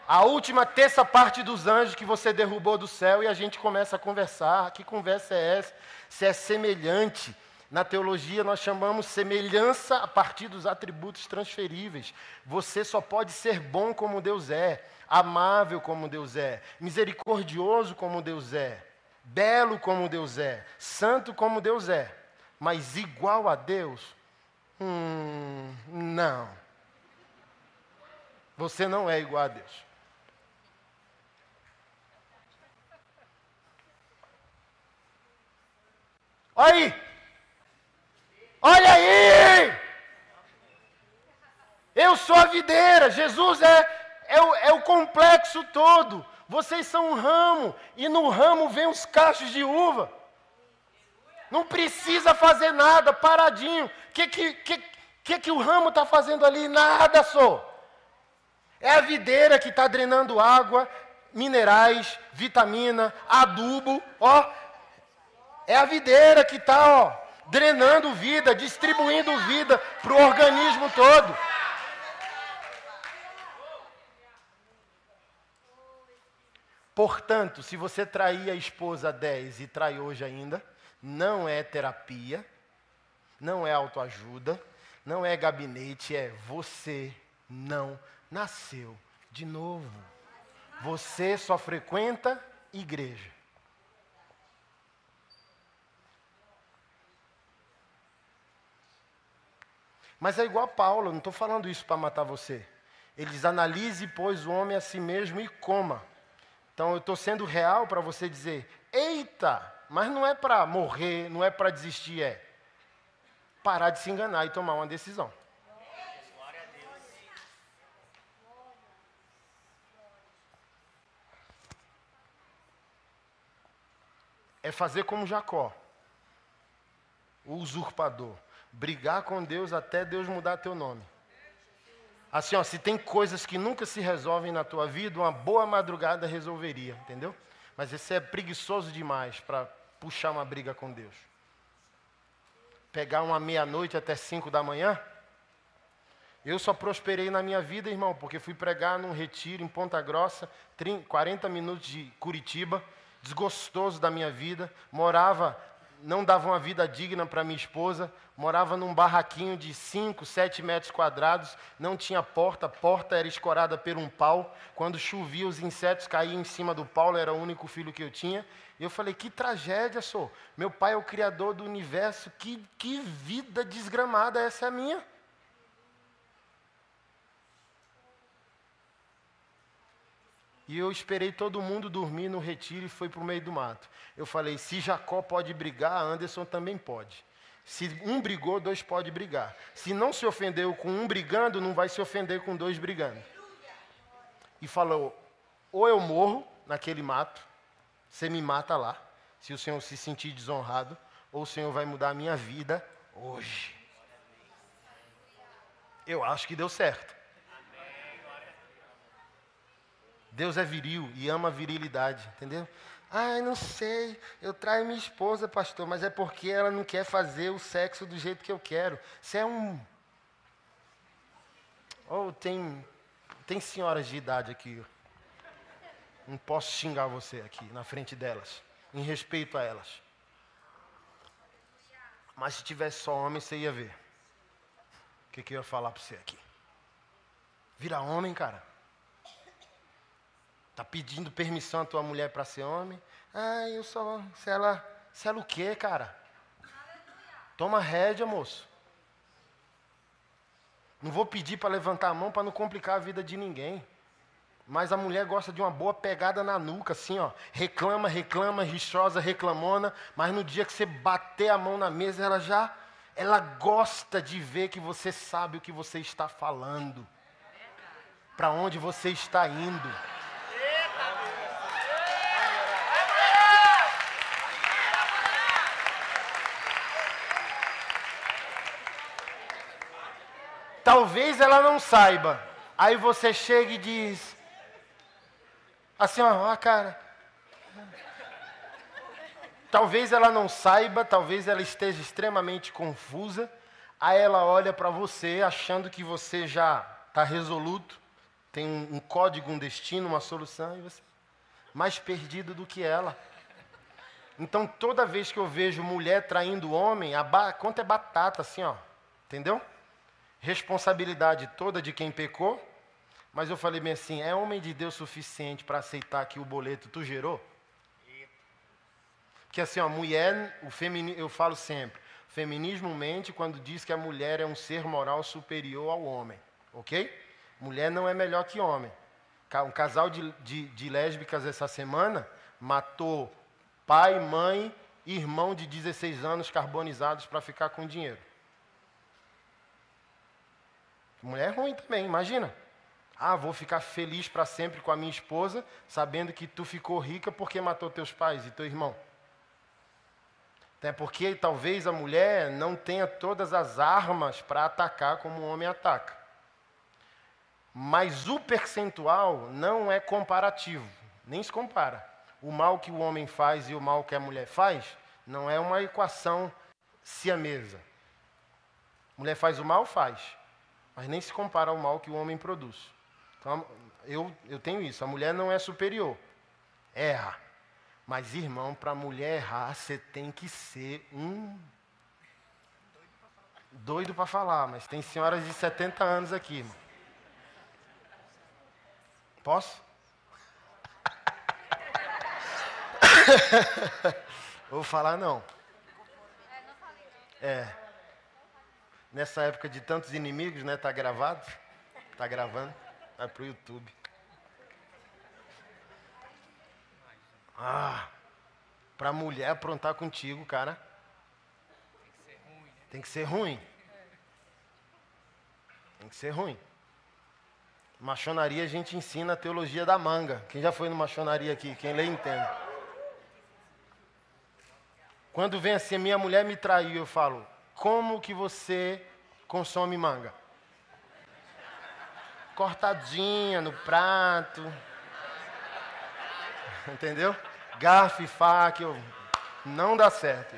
A última terça parte dos anjos que você derrubou do céu e a gente começa a conversar. Que conversa é essa? Se é semelhante. Na teologia, nós chamamos semelhança a partir dos atributos transferíveis. Você só pode ser bom como Deus é, amável como Deus é, misericordioso como Deus é, belo como Deus é, santo como Deus é, mas igual a Deus? Hum, não. Você não é igual a Deus. Olha aí! Olha aí! Eu sou a videira, Jesus é, é, o, é o complexo todo. Vocês são um ramo, e no ramo vem os cachos de uva. Não precisa fazer nada, paradinho. O que, que, que, que, que o ramo está fazendo ali? Nada só. É a videira que está drenando água, minerais, vitamina, adubo, ó. É a videira que está, ó, drenando vida, distribuindo vida para o organismo todo. Portanto, se você trair a esposa 10 e trai hoje ainda, não é terapia, não é autoajuda, não é gabinete, é você não nasceu de novo. Você só frequenta igreja. Mas é igual a Paulo, não estou falando isso para matar você. Ele diz: analise, pois, o homem a si mesmo e coma. Então eu estou sendo real para você dizer: eita, mas não é para morrer, não é para desistir, é parar de se enganar e tomar uma decisão. É fazer como Jacó, o usurpador, brigar com Deus até Deus mudar teu nome. Assim, ó, se tem coisas que nunca se resolvem na tua vida, uma boa madrugada resolveria, entendeu? Mas esse é preguiçoso demais para puxar uma briga com Deus. Pegar uma meia-noite até cinco da manhã. Eu só prosperei na minha vida, irmão, porque fui pregar num retiro em Ponta Grossa, 30, 40 minutos de Curitiba, desgostoso da minha vida. Morava não dava uma vida digna para minha esposa, morava num barraquinho de 5, 7 metros quadrados, não tinha porta, a porta era escorada por um pau. Quando chovia, os insetos caíam em cima do pau, era o único filho que eu tinha. E eu falei: que tragédia, sou. Meu pai é o criador do universo, que, que vida desgramada essa é a minha. E eu esperei todo mundo dormir no retiro e foi para o meio do mato. Eu falei: se Jacó pode brigar, Anderson também pode. Se um brigou, dois pode brigar. Se não se ofendeu com um brigando, não vai se ofender com dois brigando. E falou: ou eu morro naquele mato, você me mata lá, se o Senhor se sentir desonrado, ou o Senhor vai mudar a minha vida hoje. Eu acho que deu certo. Deus é viril e ama virilidade, entendeu? Ai, não sei, eu traio minha esposa, pastor, mas é porque ela não quer fazer o sexo do jeito que eu quero. Você é um. Ou oh, tem, tem senhoras de idade aqui. Não posso xingar você aqui na frente delas, em respeito a elas. Mas se tivesse só homem, você ia ver. O que, que eu ia falar para você aqui? Vira homem, cara. Está pedindo permissão à tua mulher para ser homem? Ah, eu só. Se ela. Se ela o quê, cara? Toma rédea, moço. Não vou pedir para levantar a mão para não complicar a vida de ninguém. Mas a mulher gosta de uma boa pegada na nuca, assim, ó. Reclama, reclama, rixosa, reclamona. Mas no dia que você bater a mão na mesa, ela já. Ela gosta de ver que você sabe o que você está falando. Para onde você está indo. Talvez ela não saiba. Aí você chega e diz: Assim, ó, ó cara. Talvez ela não saiba, talvez ela esteja extremamente confusa. Aí ela olha para você achando que você já está resoluto, tem um, código, um destino, uma solução, e você mais perdido do que ela. Então toda vez que eu vejo mulher traindo homem, a conta é batata, assim, ó. Entendeu? Responsabilidade toda de quem pecou, mas eu falei bem assim: é homem de Deus suficiente para aceitar que o boleto tu gerou? Porque assim, a mulher, o femini, eu falo sempre, feminismo mente quando diz que a mulher é um ser moral superior ao homem, ok? Mulher não é melhor que homem. Um casal de, de, de lésbicas essa semana matou pai, mãe, irmão de 16 anos carbonizados para ficar com dinheiro. Mulher é ruim também, imagina. Ah, vou ficar feliz para sempre com a minha esposa, sabendo que tu ficou rica porque matou teus pais e teu irmão. Até porque talvez a mulher não tenha todas as armas para atacar como o homem ataca. Mas o percentual não é comparativo, nem se compara. O mal que o homem faz e o mal que a mulher faz não é uma equação siamesa. Mulher faz o mal, faz mas nem se compara ao mal que o homem produz. Então, eu, eu tenho isso. A mulher não é superior. Erra. Mas, irmão, para a mulher errar, você tem que ser um. Doido para falar, mas tem senhoras de 70 anos aqui, irmão. Posso? Vou falar não. É. Nessa época de tantos inimigos, né? Tá gravado? Tá gravando? Vai pro YouTube. Ah, pra mulher aprontar contigo, cara. Tem que ser ruim. Tem que ser ruim. Machonaria a gente ensina a teologia da manga. Quem já foi no machonaria aqui? Quem lê entende. Quando vem assim, minha mulher me traiu, eu falo, como que você consome manga? Cortadinha no prato. Entendeu? Garfo e faca, não dá certo.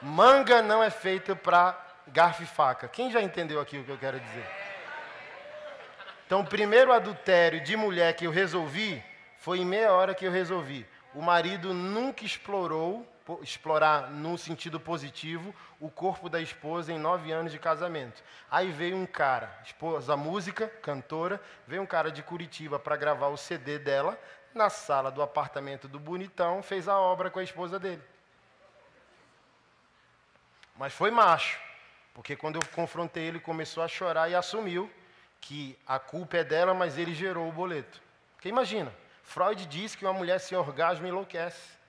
Manga não é feita para garfo e faca. Quem já entendeu aqui o que eu quero dizer? Então, o primeiro adultério de mulher que eu resolvi foi em meia hora que eu resolvi. O marido nunca explorou, explorar no sentido positivo, o corpo da esposa em nove anos de casamento. Aí veio um cara, esposa música, cantora, veio um cara de Curitiba para gravar o CD dela na sala do apartamento do bonitão, fez a obra com a esposa dele. Mas foi macho, porque quando eu confrontei ele, começou a chorar e assumiu que a culpa é dela, mas ele gerou o boleto. Porque imagina, Freud diz que uma mulher sem orgasmo enlouquece.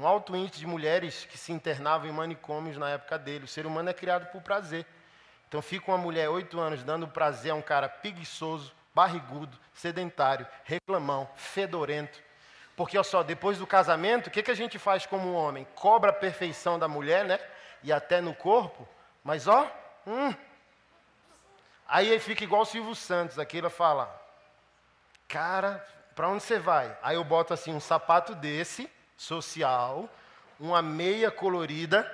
Um alto índice de mulheres que se internavam em manicômios na época dele. O ser humano é criado por prazer. Então fica uma mulher oito anos dando prazer a um cara preguiçoso, barrigudo, sedentário, reclamão, fedorento. Porque, olha só, depois do casamento, o que, que a gente faz como homem? Cobra a perfeição da mulher, né? E até no corpo. Mas, ó, hum. Aí ele fica igual o Silvio Santos, aquele fala, cara, para onde você vai? Aí eu boto assim um sapato desse, social, uma meia colorida,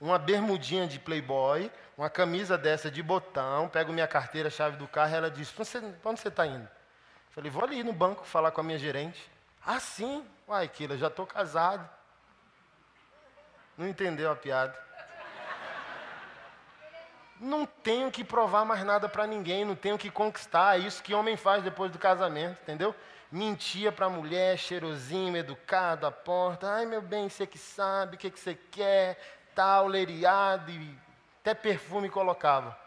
uma bermudinha de playboy, uma camisa dessa de botão, pego minha carteira, chave do carro, e ela diz, para onde você está indo? Falei, vou ali no banco falar com a minha gerente. Ah, sim? Uai, Kila, já estou casado. Não entendeu a piada. Não tenho que provar mais nada para ninguém, não tenho que conquistar. É isso que homem faz depois do casamento, entendeu? Mentia para a mulher, cheirosinho, educado, à porta. Ai, meu bem, você que sabe, o que, que você quer, tal, leiriado, e até perfume colocava.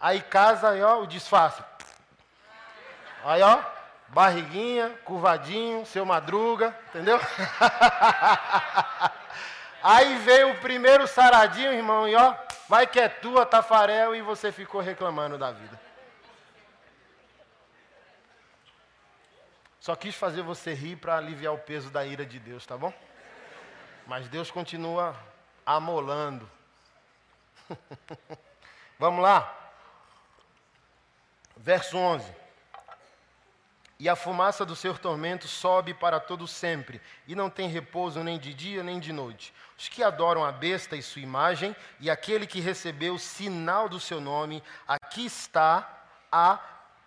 Aí casa, aí, ó, o disfarce. Aí, ó, barriguinha, curvadinho, seu madruga, entendeu? aí veio o primeiro saradinho, irmão, e ó, vai que é tua, Tafarel, e você ficou reclamando da vida. Só quis fazer você rir para aliviar o peso da ira de Deus, tá bom? Mas Deus continua amolando. Vamos lá. Verso 11. E a fumaça do seu tormento sobe para todo sempre, e não tem repouso nem de dia nem de noite. Os que adoram a besta e sua imagem, e aquele que recebeu o sinal do seu nome, aqui está a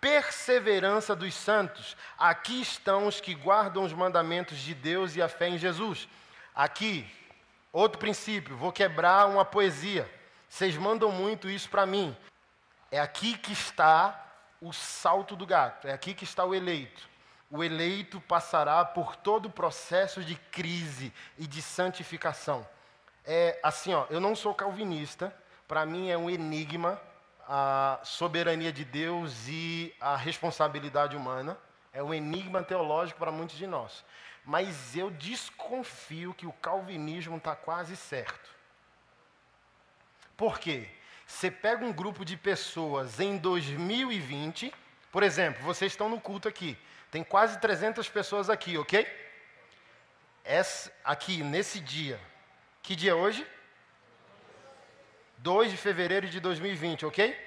perseverança dos santos. Aqui estão os que guardam os mandamentos de Deus e a fé em Jesus. Aqui, outro princípio, vou quebrar uma poesia. Vocês mandam muito isso para mim. É aqui que está o salto do gato, é aqui que está o eleito. O eleito passará por todo o processo de crise e de santificação. É assim, ó, eu não sou calvinista, para mim é um enigma a soberania de Deus e a responsabilidade humana. É um enigma teológico para muitos de nós. Mas eu desconfio que o calvinismo está quase certo. Por quê? Você pega um grupo de pessoas em 2020, por exemplo, vocês estão no culto aqui, tem quase 300 pessoas aqui, ok? Essa, aqui, nesse dia. Que dia é hoje? 2 de fevereiro de 2020, ok?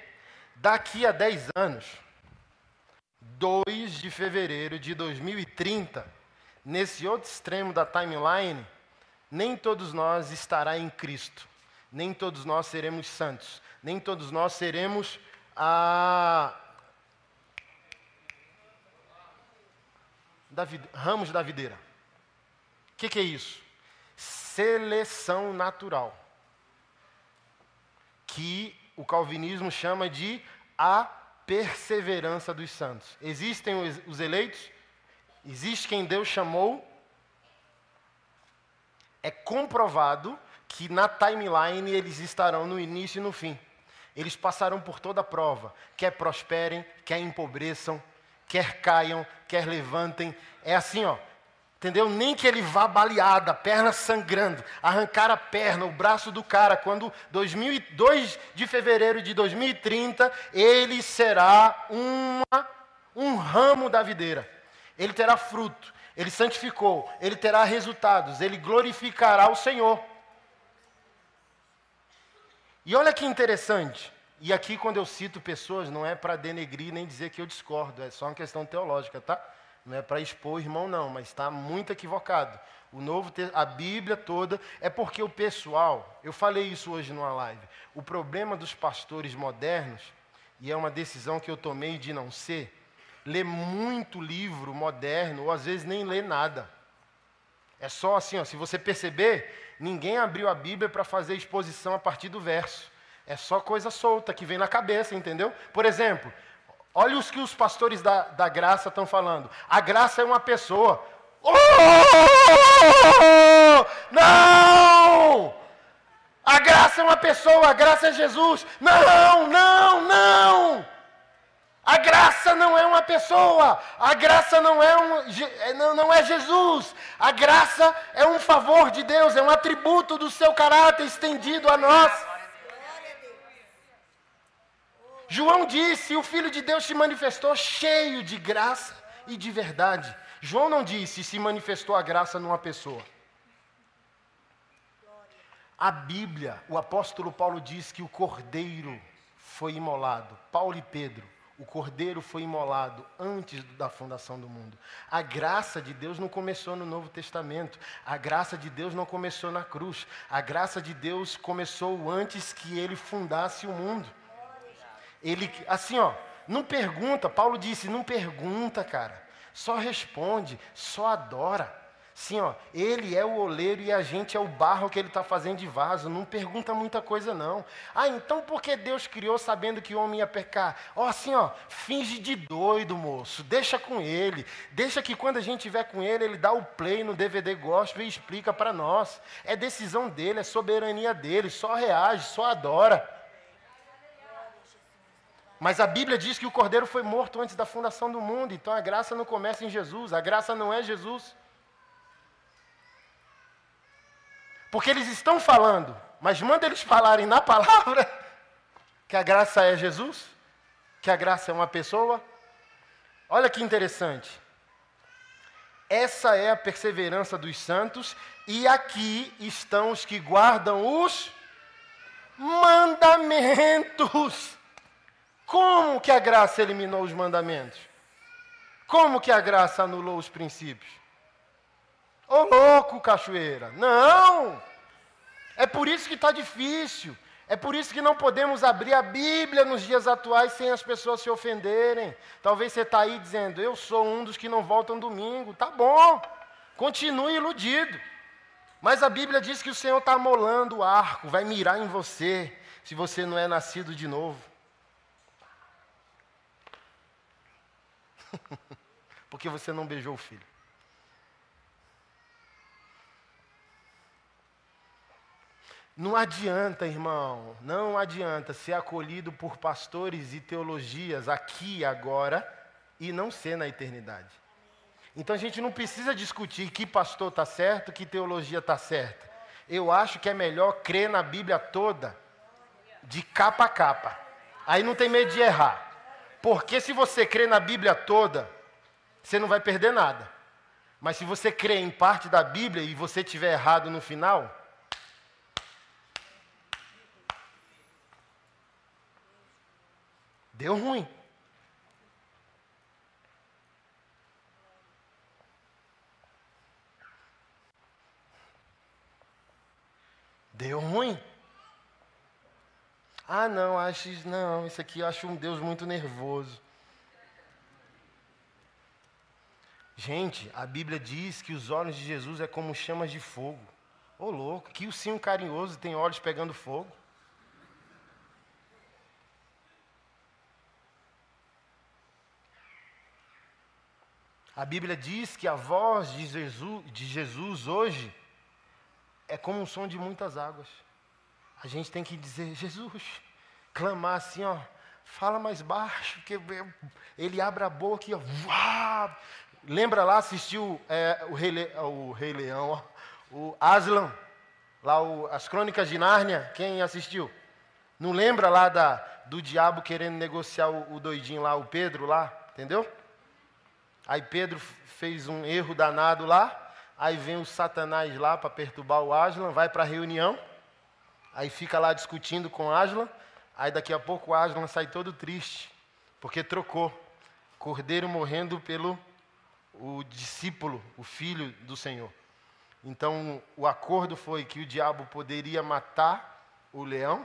Daqui a 10 anos, 2 de fevereiro de 2030, nesse outro extremo da timeline, nem todos nós estará em Cristo, nem todos nós seremos santos, nem todos nós seremos a da ramos da videira. O que, que é isso? Seleção natural. Que o calvinismo chama de a perseverança dos santos. Existem os eleitos, existe quem Deus chamou. É comprovado que na timeline eles estarão no início e no fim. Eles passarão por toda a prova, quer prosperem, quer empobreçam, quer caiam, quer levantem. É assim, ó. Entendeu? Nem que ele vá baleado, a perna sangrando, arrancar a perna, o braço do cara, quando 2002 de fevereiro de 2030, ele será uma, um ramo da videira. Ele terá fruto, ele santificou, ele terá resultados, ele glorificará o Senhor. E olha que interessante, e aqui quando eu cito pessoas, não é para denegrir nem dizer que eu discordo, é só uma questão teológica, tá? Não é para expor o irmão, não, mas está muito equivocado. O novo, a Bíblia toda é porque o pessoal, eu falei isso hoje numa live. O problema dos pastores modernos, e é uma decisão que eu tomei de não ser, lê muito livro moderno, ou às vezes nem lê nada. É só assim, ó, se você perceber, ninguém abriu a Bíblia para fazer exposição a partir do verso. É só coisa solta que vem na cabeça, entendeu? Por exemplo, olha os que os pastores da, da graça estão falando. A graça é uma pessoa. Oh! Não! A graça é uma pessoa, a graça é Jesus. Não, não, não! A graça não é uma pessoa, a graça não é, um, é, não, não é Jesus, a graça é um favor de Deus, é um atributo do seu caráter estendido a nós. João disse: o Filho de Deus se manifestou cheio de graça e de verdade. João não disse se manifestou a graça numa pessoa. A Bíblia, o apóstolo Paulo diz que o cordeiro foi imolado. Paulo e Pedro o cordeiro foi imolado antes da fundação do mundo. A graça de Deus não começou no Novo Testamento. A graça de Deus não começou na cruz. A graça de Deus começou antes que ele fundasse o mundo. Ele, assim, ó, não pergunta. Paulo disse: não pergunta, cara. Só responde, só adora. Sim, ó, ele é o oleiro e a gente é o barro que ele está fazendo de vaso. Não pergunta muita coisa, não. Ah, então por que Deus criou sabendo que o homem ia pecar? Ó, assim, ó, finge de doido, moço. Deixa com ele. Deixa que quando a gente estiver com ele, ele dá o play no DVD gospel e explica para nós. É decisão dele, é soberania dele. Só reage, só adora. Mas a Bíblia diz que o cordeiro foi morto antes da fundação do mundo. Então a graça não começa em Jesus. A graça não é Jesus. Porque eles estão falando, mas manda eles falarem na palavra que a graça é Jesus, que a graça é uma pessoa. Olha que interessante. Essa é a perseverança dos santos, e aqui estão os que guardam os mandamentos. Como que a graça eliminou os mandamentos? Como que a graça anulou os princípios? Ô louco, cachoeira! Não! É por isso que está difícil. É por isso que não podemos abrir a Bíblia nos dias atuais sem as pessoas se ofenderem. Talvez você está aí dizendo, eu sou um dos que não voltam domingo. Tá bom, continue iludido. Mas a Bíblia diz que o Senhor está molando o arco, vai mirar em você, se você não é nascido de novo. Porque você não beijou o filho. Não adianta, irmão, não adianta ser acolhido por pastores e teologias aqui agora e não ser na eternidade. Então a gente não precisa discutir que pastor está certo, que teologia está certa. Eu acho que é melhor crer na Bíblia toda, de capa a capa. Aí não tem medo de errar. Porque se você crê na Bíblia toda, você não vai perder nada. Mas se você crê em parte da Bíblia e você tiver errado no final, Deu ruim. Deu ruim. Ah, não, acho não, isso aqui eu acho um Deus muito nervoso. Gente, a Bíblia diz que os olhos de Jesus é como chamas de fogo. Ô oh, louco, que o sim carinhoso tem olhos pegando fogo. A Bíblia diz que a voz de Jesus, de Jesus hoje é como um som de muitas águas. A gente tem que dizer, Jesus, clamar assim, ó, fala mais baixo, que ele abre a boca e ó, lembra lá, assistiu é, o, Rei Le, o Rei Leão, ó, o Aslan, lá o, as Crônicas de Nárnia, quem assistiu? Não lembra lá da, do diabo querendo negociar o, o doidinho lá, o Pedro lá, entendeu? Aí Pedro fez um erro danado lá, aí vem o Satanás lá para perturbar o Aslan, vai para a reunião, aí fica lá discutindo com Aslan, aí daqui a pouco Aslan sai todo triste, porque trocou. Cordeiro morrendo pelo o discípulo, o filho do Senhor. Então, o acordo foi que o diabo poderia matar o leão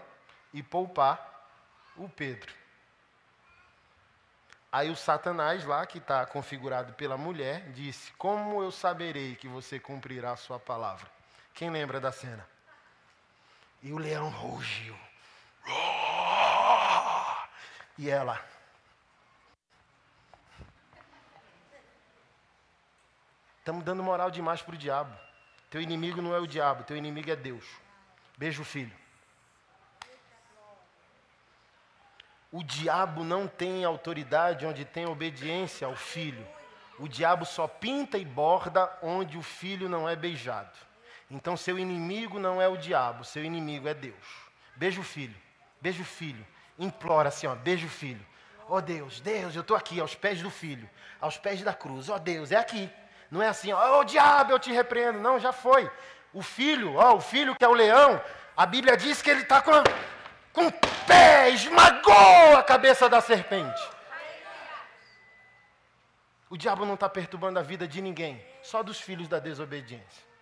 e poupar o Pedro. Aí o Satanás, lá que está configurado pela mulher, disse: Como eu saberei que você cumprirá a sua palavra? Quem lembra da cena? E o leão rugiu. E ela. Estamos dando moral demais para o diabo. Teu inimigo não é o diabo, teu inimigo é Deus. Beijo, filho. O diabo não tem autoridade onde tem obediência ao filho. O diabo só pinta e borda onde o filho não é beijado. Então, seu inimigo não é o diabo, seu inimigo é Deus. Beijo o filho, beijo o filho. Implora assim, ó, beijo o filho. Ó oh, Deus, Deus, eu estou aqui aos pés do filho, aos pés da cruz. Ó oh, Deus, é aqui. Não é assim, ó, oh, diabo, eu te repreendo. Não, já foi. O filho, ó, o filho que é o leão, a Bíblia diz que ele está com com o pé, esmagou a cabeça da serpente. O diabo não está perturbando a vida de ninguém, só dos filhos da desobediência.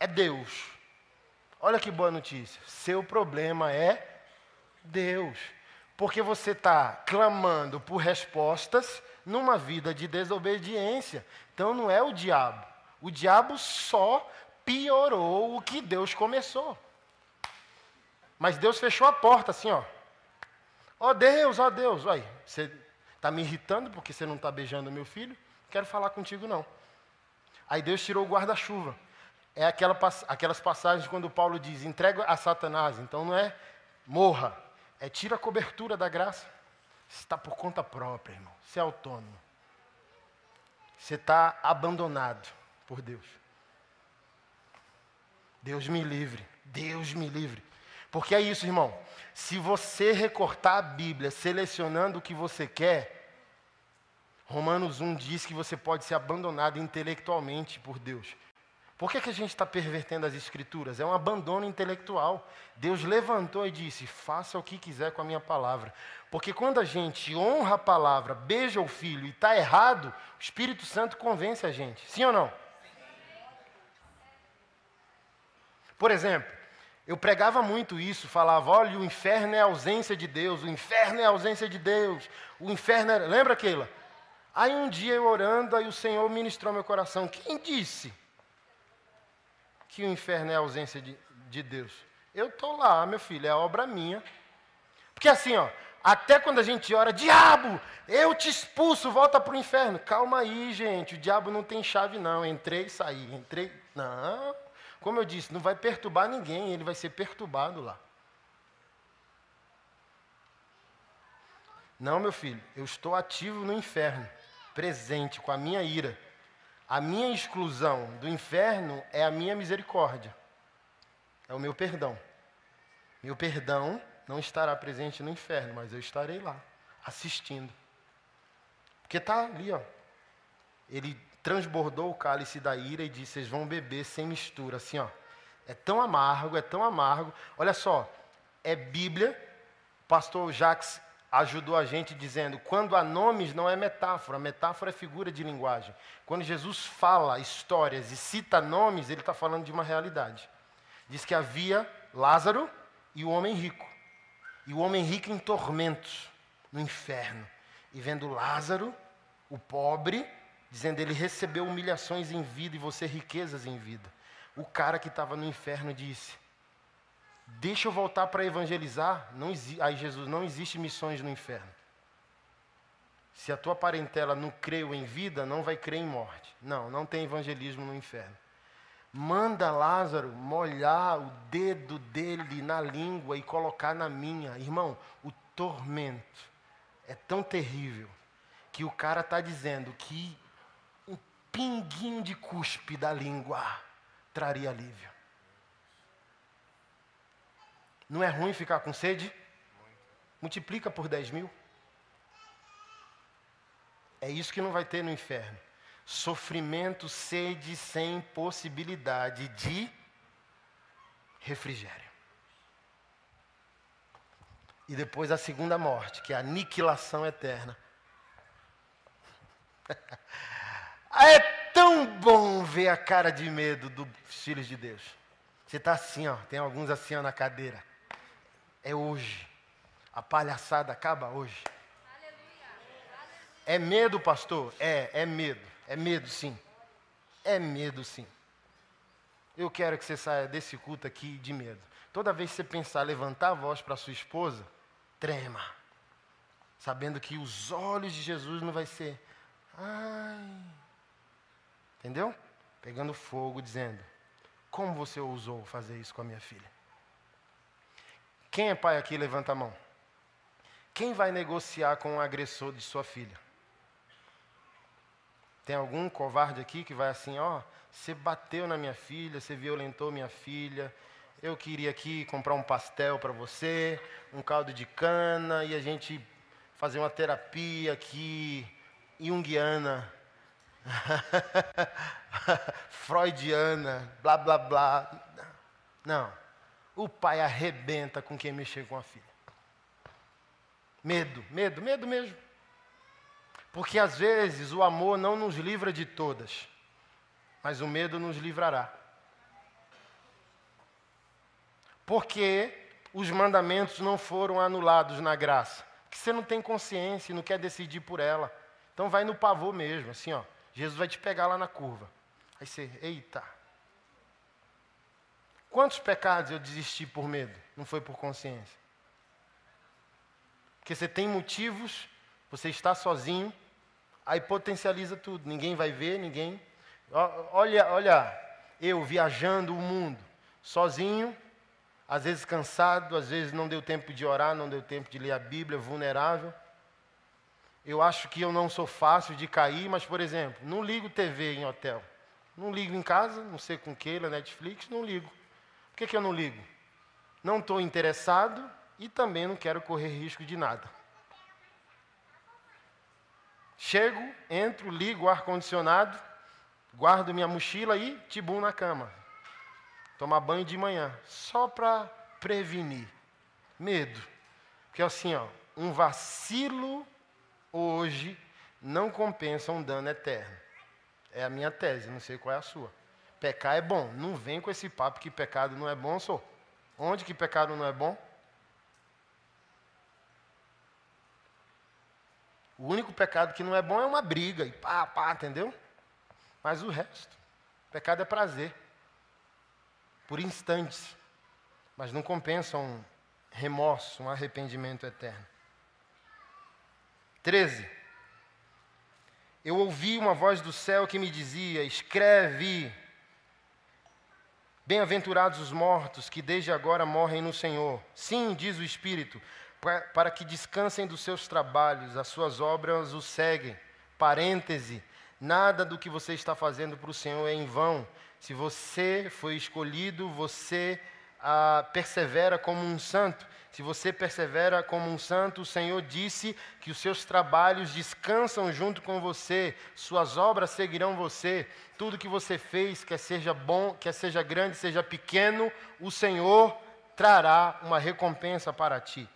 É Deus. Olha que boa notícia. Seu problema é Deus. Porque você está clamando por respostas numa vida de desobediência. Então não é o diabo. O diabo só piorou o que Deus começou. Mas Deus fechou a porta assim, ó. Ó oh Deus, ó oh Deus, olha, você está me irritando porque você não está beijando meu filho? Não quero falar contigo não. Aí Deus tirou o guarda-chuva. É aquela, aquelas passagens quando Paulo diz, entrega a Satanás. Então não é morra, é tira a cobertura da graça. Você está por conta própria, irmão. Você é autônomo. Você está abandonado por Deus. Deus me livre. Deus me livre. Porque é isso, irmão. Se você recortar a Bíblia selecionando o que você quer, Romanos 1 diz que você pode ser abandonado intelectualmente por Deus. Por que, que a gente está pervertendo as escrituras? É um abandono intelectual. Deus levantou e disse: faça o que quiser com a minha palavra. Porque quando a gente honra a palavra, beija o filho e está errado, o Espírito Santo convence a gente. Sim ou não? Por exemplo, eu pregava muito isso, falava: olha, o inferno é a ausência de Deus, o inferno é a ausência de Deus, o inferno é. Lembra aquilo? Aí um dia eu orando, aí o Senhor ministrou meu coração. Quem disse que o inferno é a ausência de, de Deus? Eu estou lá, meu filho, é obra minha. Porque assim, ó, até quando a gente ora, diabo, eu te expulso, volta para o inferno. Calma aí, gente, o diabo não tem chave, não. Entrei e saí, entrei. Não. Como eu disse, não vai perturbar ninguém, ele vai ser perturbado lá. Não, meu filho, eu estou ativo no inferno, presente com a minha ira. A minha exclusão do inferno é a minha misericórdia, é o meu perdão. Meu perdão não estará presente no inferno, mas eu estarei lá, assistindo. Porque está ali, ó. Ele transbordou o cálice da ira e disse: Vocês vão beber sem mistura, assim, ó. É tão amargo, é tão amargo. Olha só, é Bíblia. O pastor Jacques ajudou a gente dizendo: quando há nomes não é metáfora, metáfora é figura de linguagem. Quando Jesus fala histórias e cita nomes, ele está falando de uma realidade. Diz que havia Lázaro e o homem rico. E o homem rico em tormentos, no inferno. E vendo Lázaro, o pobre, dizendo ele recebeu humilhações em vida e você riquezas em vida. O cara que estava no inferno disse: Deixa eu voltar para evangelizar. Não Aí Jesus, não existe missões no inferno. Se a tua parentela não creu em vida, não vai crer em morte. Não, não tem evangelismo no inferno. Manda Lázaro molhar o dedo dele na língua e colocar na minha. Irmão, o tormento é tão terrível que o cara está dizendo que um pinguinho de cuspe da língua traria alívio. Não é ruim ficar com sede? Multiplica por 10 mil. É isso que não vai ter no inferno sofrimento, sede sem possibilidade de refrigério. E depois a segunda morte, que é a aniquilação eterna. é tão bom ver a cara de medo dos filhos de Deus. Você está assim, ó, tem alguns assim ó, na cadeira. É hoje. A palhaçada acaba hoje. É medo, pastor? É, é medo. É medo, sim. É medo, sim. Eu quero que você saia desse culto aqui de medo. Toda vez que você pensar levantar a voz para sua esposa, trema. Sabendo que os olhos de Jesus não vai ser. Ai. Entendeu? Pegando fogo, dizendo: Como você ousou fazer isso com a minha filha? Quem é pai aqui, levanta a mão. Quem vai negociar com o agressor de sua filha? Tem algum covarde aqui que vai assim, ó, oh, você bateu na minha filha, você violentou minha filha, eu queria aqui comprar um pastel para você, um caldo de cana e a gente fazer uma terapia aqui junguiana, freudiana, blá blá blá. Não. O pai arrebenta com quem mexer com a filha. Medo, medo, medo mesmo. Porque às vezes o amor não nos livra de todas, mas o medo nos livrará. Porque os mandamentos não foram anulados na graça. Porque você não tem consciência e não quer decidir por ela. Então vai no pavor mesmo, assim, ó. Jesus vai te pegar lá na curva. Aí você, eita. Quantos pecados eu desisti por medo? Não foi por consciência. Porque você tem motivos você está sozinho, aí potencializa tudo. Ninguém vai ver, ninguém. Olha, olha, eu viajando o mundo, sozinho, às vezes cansado, às vezes não deu tempo de orar, não deu tempo de ler a Bíblia, vulnerável. Eu acho que eu não sou fácil de cair, mas, por exemplo, não ligo TV em hotel. Não ligo em casa, não sei com que, Netflix, não ligo. Que, que eu não ligo? Não estou interessado e também não quero correr risco de nada. Chego, entro, ligo o ar-condicionado, guardo minha mochila e tibum na cama. Tomar banho de manhã, só para prevenir. Medo. Porque assim, ó, um vacilo hoje não compensa um dano eterno. É a minha tese, não sei qual é a sua. Pecar é bom. Não vem com esse papo que pecado não é bom, sou. Onde que pecado não é bom? O único pecado que não é bom é uma briga e pá, pá, entendeu? Mas o resto, pecado é prazer, por instantes, mas não compensa um remorso, um arrependimento eterno. 13. Eu ouvi uma voz do céu que me dizia: Escreve, bem-aventurados os mortos que desde agora morrem no Senhor. Sim, diz o Espírito, para que descansem dos seus trabalhos, as suas obras o seguem. Parêntese, nada do que você está fazendo para o Senhor é em vão. Se você foi escolhido, você ah, persevera como um santo. Se você persevera como um santo, o Senhor disse que os seus trabalhos descansam junto com você, suas obras seguirão você. Tudo que você fez, quer seja bom, quer seja grande, seja pequeno, o Senhor trará uma recompensa para ti.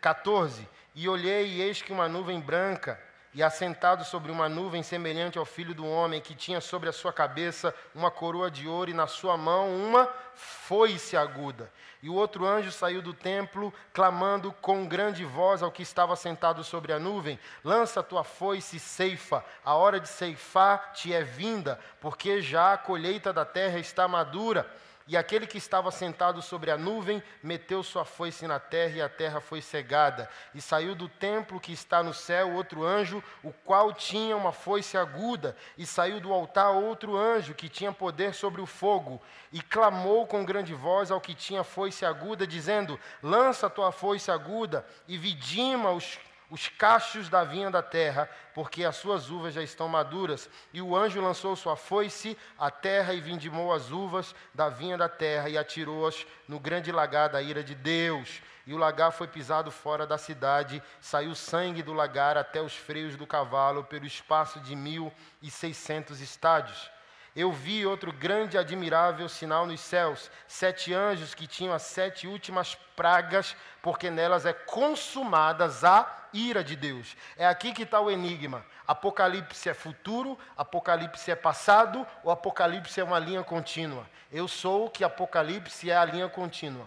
14: E olhei, e eis que uma nuvem branca, e assentado sobre uma nuvem semelhante ao filho do homem, que tinha sobre a sua cabeça uma coroa de ouro, e na sua mão uma foice aguda. E o outro anjo saiu do templo, clamando com grande voz ao que estava sentado sobre a nuvem: Lança a tua foice e ceifa, a hora de ceifar te é vinda, porque já a colheita da terra está madura. E aquele que estava sentado sobre a nuvem meteu sua foice na terra, e a terra foi cegada. E saiu do templo que está no céu outro anjo, o qual tinha uma foice aguda. E saiu do altar outro anjo, que tinha poder sobre o fogo. E clamou com grande voz ao que tinha foice aguda, dizendo: Lança tua foice aguda e vidima os os cachos da vinha da terra, porque as suas uvas já estão maduras. E o anjo lançou sua foice à terra e vindimou as uvas da vinha da terra e atirou-as no grande lagar da ira de Deus. E o lagar foi pisado fora da cidade, saiu sangue do lagar até os freios do cavalo, pelo espaço de mil e seiscentos estádios. Eu vi outro grande e admirável sinal nos céus: sete anjos que tinham as sete últimas pragas, porque nelas é consumadas a ira de Deus. É aqui que está o enigma. Apocalipse é futuro, Apocalipse é passado, ou Apocalipse é uma linha contínua? Eu sou que Apocalipse é a linha contínua.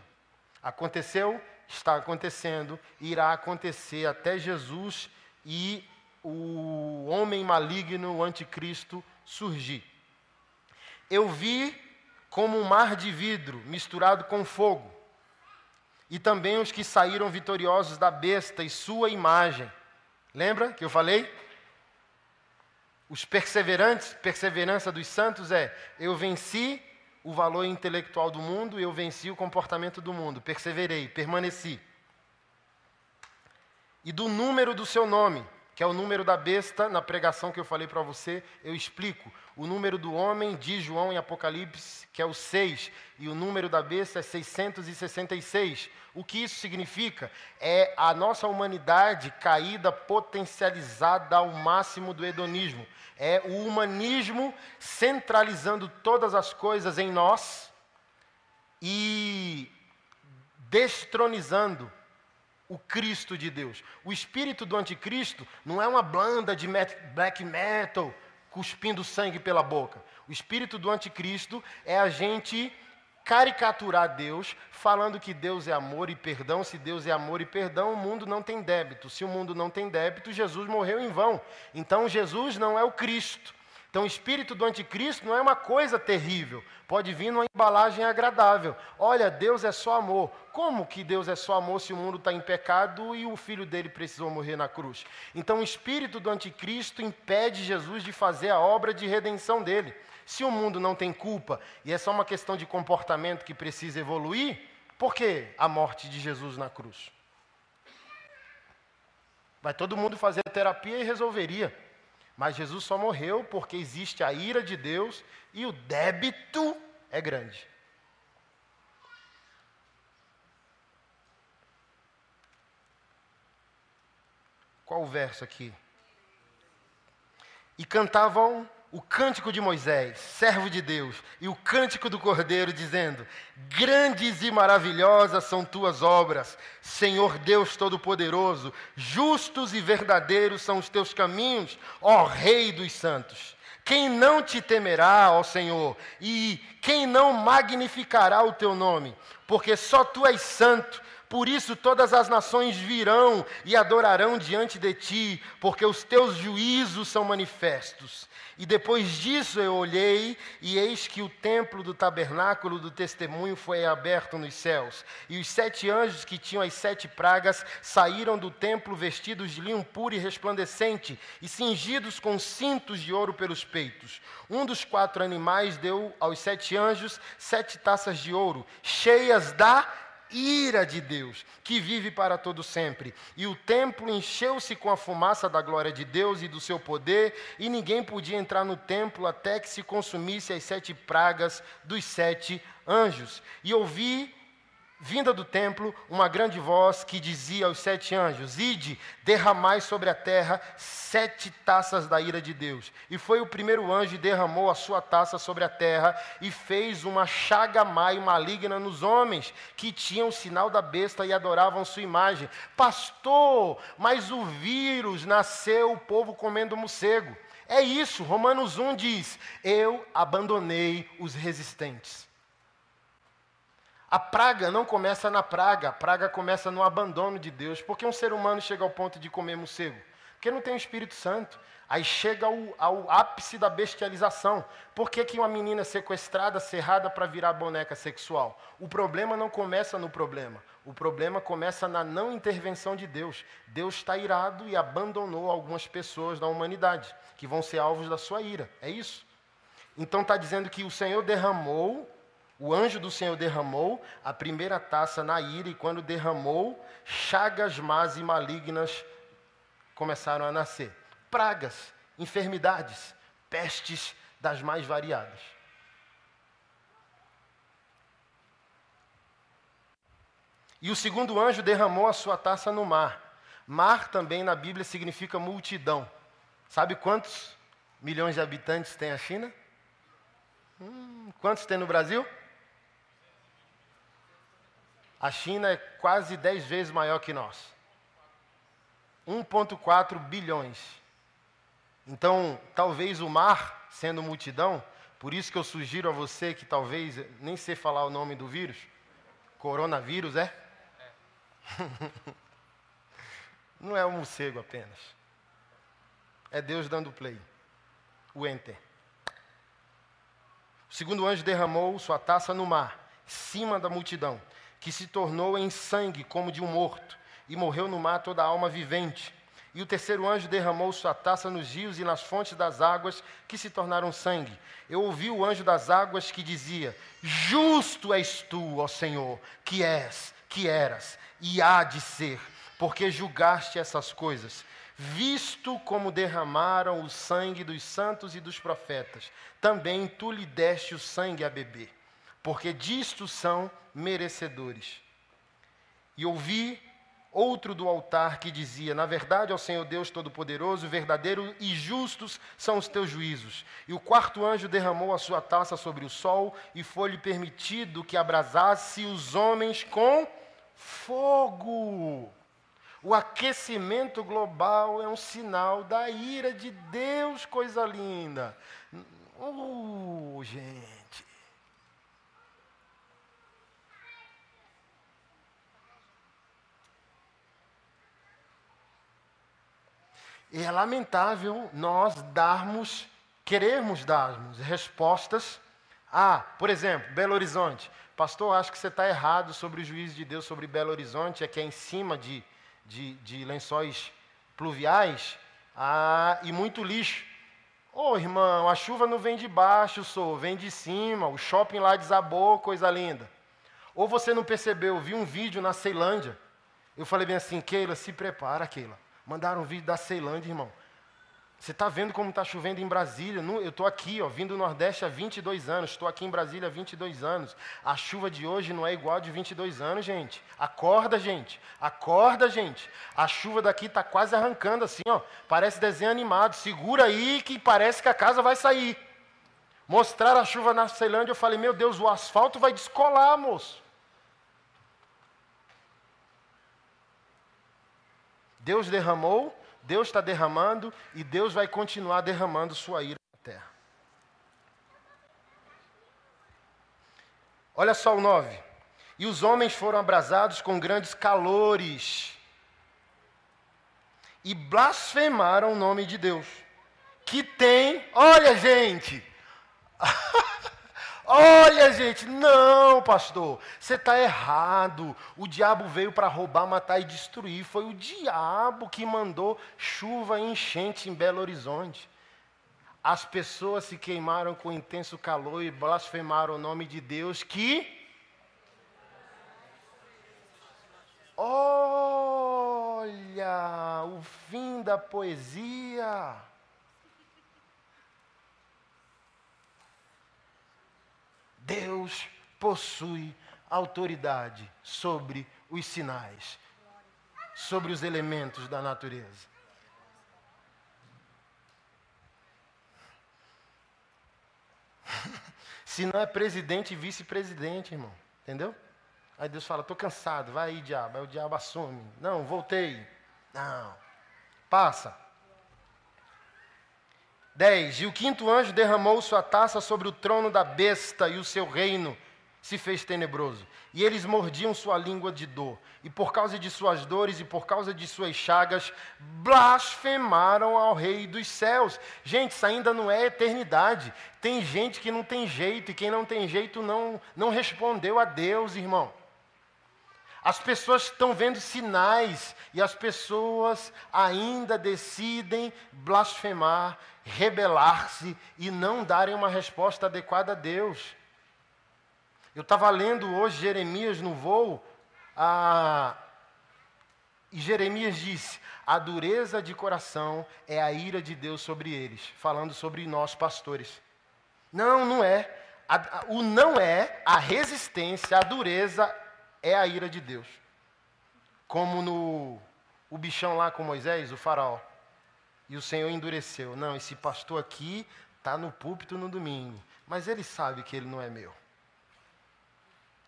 Aconteceu, está acontecendo, irá acontecer até Jesus e o homem maligno, o anticristo, surgir. Eu vi como um mar de vidro misturado com fogo, e também os que saíram vitoriosos da besta e sua imagem. Lembra que eu falei? Os perseverantes, perseverança dos santos é: eu venci o valor intelectual do mundo, eu venci o comportamento do mundo, perseverei, permaneci. E do número do seu nome, que é o número da besta, na pregação que eu falei para você, eu explico. O número do homem, diz João em Apocalipse, que é o 6, e o número da besta é 666. O que isso significa? É a nossa humanidade caída, potencializada ao máximo do hedonismo. É o humanismo centralizando todas as coisas em nós e destronizando o Cristo de Deus. O espírito do anticristo não é uma banda de black metal cuspindo sangue pela boca. O espírito do anticristo é a gente caricaturar Deus, falando que Deus é amor e perdão. Se Deus é amor e perdão, o mundo não tem débito. Se o mundo não tem débito, Jesus morreu em vão. Então Jesus não é o Cristo. Então, o espírito do anticristo não é uma coisa terrível, pode vir numa embalagem agradável. Olha, Deus é só amor. Como que Deus é só amor se o mundo está em pecado e o filho dele precisou morrer na cruz? Então, o espírito do anticristo impede Jesus de fazer a obra de redenção dele. Se o mundo não tem culpa e é só uma questão de comportamento que precisa evoluir, por que a morte de Jesus na cruz? Vai todo mundo fazer terapia e resolveria. Mas Jesus só morreu porque existe a ira de Deus e o débito é grande. Qual o verso aqui? E cantavam o cântico de Moisés, servo de Deus, e o cântico do Cordeiro, dizendo: Grandes e maravilhosas são tuas obras, Senhor Deus Todo-Poderoso, justos e verdadeiros são os teus caminhos, ó Rei dos santos. Quem não te temerá, ó Senhor, e quem não magnificará o teu nome? Porque só tu és santo, por isso todas as nações virão e adorarão diante de ti, porque os teus juízos são manifestos. E depois disso eu olhei, e eis que o templo do tabernáculo do testemunho foi aberto nos céus. E os sete anjos que tinham as sete pragas saíram do templo vestidos de linho puro e resplandecente, e cingidos com cintos de ouro pelos peitos. Um dos quatro animais deu aos sete anjos sete taças de ouro, cheias da ira de Deus, que vive para todo sempre. E o templo encheu-se com a fumaça da glória de Deus e do seu poder, e ninguém podia entrar no templo até que se consumisse as sete pragas dos sete anjos. E ouvi vinda do templo, uma grande voz que dizia aos sete anjos: Ide, derramai sobre a terra sete taças da ira de Deus. E foi o primeiro anjo e derramou a sua taça sobre a terra e fez uma chaga maio maligna nos homens que tinham o sinal da besta e adoravam sua imagem. Pastor, mas o vírus nasceu o povo comendo morcego. É isso, Romanos 1 diz: Eu abandonei os resistentes. A praga não começa na praga, a praga começa no abandono de Deus. Porque um ser humano chega ao ponto de comer morcego? Porque não tem o Espírito Santo. Aí chega ao, ao ápice da bestialização. Por que, que uma menina sequestrada, cerrada para virar boneca sexual? O problema não começa no problema. O problema começa na não intervenção de Deus. Deus está irado e abandonou algumas pessoas da humanidade, que vão ser alvos da sua ira. É isso. Então está dizendo que o Senhor derramou, o anjo do Senhor derramou a primeira taça na ira, e quando derramou, chagas más e malignas começaram a nascer pragas, enfermidades, pestes das mais variadas. E o segundo anjo derramou a sua taça no mar. Mar também na Bíblia significa multidão. Sabe quantos milhões de habitantes tem a China? Hum, quantos tem no Brasil? A China é quase 10 vezes maior que nós. 1,4 bilhões. Então, talvez o mar, sendo multidão, por isso que eu sugiro a você que talvez, nem sei falar o nome do vírus, coronavírus, é? é. Não é um morcego apenas. É Deus dando play. O enter. O segundo anjo derramou sua taça no mar, cima da multidão, que se tornou em sangue como de um morto, e morreu no mar toda alma vivente. E o terceiro anjo derramou sua taça nos rios e nas fontes das águas, que se tornaram sangue. Eu ouvi o anjo das águas que dizia: Justo és tu, ó Senhor, que és, que eras, e há de ser, porque julgaste essas coisas. Visto como derramaram o sangue dos santos e dos profetas, também tu lhe deste o sangue a beber, porque disto são merecedores. E ouvi outro do altar que dizia: Na verdade, ao Senhor Deus Todo-Poderoso, verdadeiro e justos são os teus juízos. E o quarto anjo derramou a sua taça sobre o sol, e foi-lhe permitido que abrasasse os homens com fogo. O aquecimento global é um sinal da ira de Deus, coisa linda. Uh, gente. E é lamentável nós darmos, queremos darmos respostas a, por exemplo, Belo Horizonte. Pastor, acho que você está errado sobre o juízo de Deus sobre Belo Horizonte, é que é em cima de, de, de lençóis pluviais ah, e muito lixo. Ô oh, irmão, a chuva não vem de baixo, sou, vem de cima, o shopping lá desabou, coisa linda. Ou você não percebeu, vi um vídeo na Ceilândia. Eu falei bem assim, Keila, se prepara, Keila. Mandaram um vídeo da Ceilândia, irmão. Você está vendo como está chovendo em Brasília? Eu estou aqui, ó, vindo do Nordeste há 22 anos. Estou aqui em Brasília há 22 anos. A chuva de hoje não é igual a de 22 anos, gente. Acorda, gente. Acorda, gente. A chuva daqui está quase arrancando assim, ó. Parece desenho animado. Segura aí que parece que a casa vai sair. Mostrar a chuva na Ceilândia, eu falei, meu Deus, o asfalto vai descolar, moço. Deus derramou, Deus está derramando e Deus vai continuar derramando sua ira na terra. Olha só o 9. E os homens foram abrasados com grandes calores e blasfemaram o nome de Deus. Que tem, olha gente, Olha, gente, não, pastor, você está errado. O diabo veio para roubar, matar e destruir. Foi o diabo que mandou chuva e enchente em Belo Horizonte. As pessoas se queimaram com intenso calor e blasfemaram o nome de Deus que. Olha, o fim da poesia. Deus possui autoridade sobre os sinais, sobre os elementos da natureza. Se não é presidente e vice-presidente, irmão, entendeu? Aí Deus fala: estou cansado, vai aí, diabo. Aí o diabo assume: não, voltei. Não, passa. 10. E o quinto anjo derramou sua taça sobre o trono da besta, e o seu reino se fez tenebroso, e eles mordiam sua língua de dor, e por causa de suas dores e por causa de suas chagas, blasfemaram ao Rei dos céus. Gente, isso ainda não é eternidade. Tem gente que não tem jeito, e quem não tem jeito não, não respondeu a Deus, irmão. As pessoas estão vendo sinais e as pessoas ainda decidem blasfemar, rebelar-se e não darem uma resposta adequada a Deus. Eu estava lendo hoje Jeremias no voo, a... e Jeremias disse: a dureza de coração é a ira de Deus sobre eles, falando sobre nós pastores. Não, não é. A, o não é, a resistência, a dureza é a ira de Deus. Como no o bichão lá com Moisés, o faraó. E o Senhor endureceu. Não, esse pastor aqui está no púlpito no domingo, mas ele sabe que ele não é meu.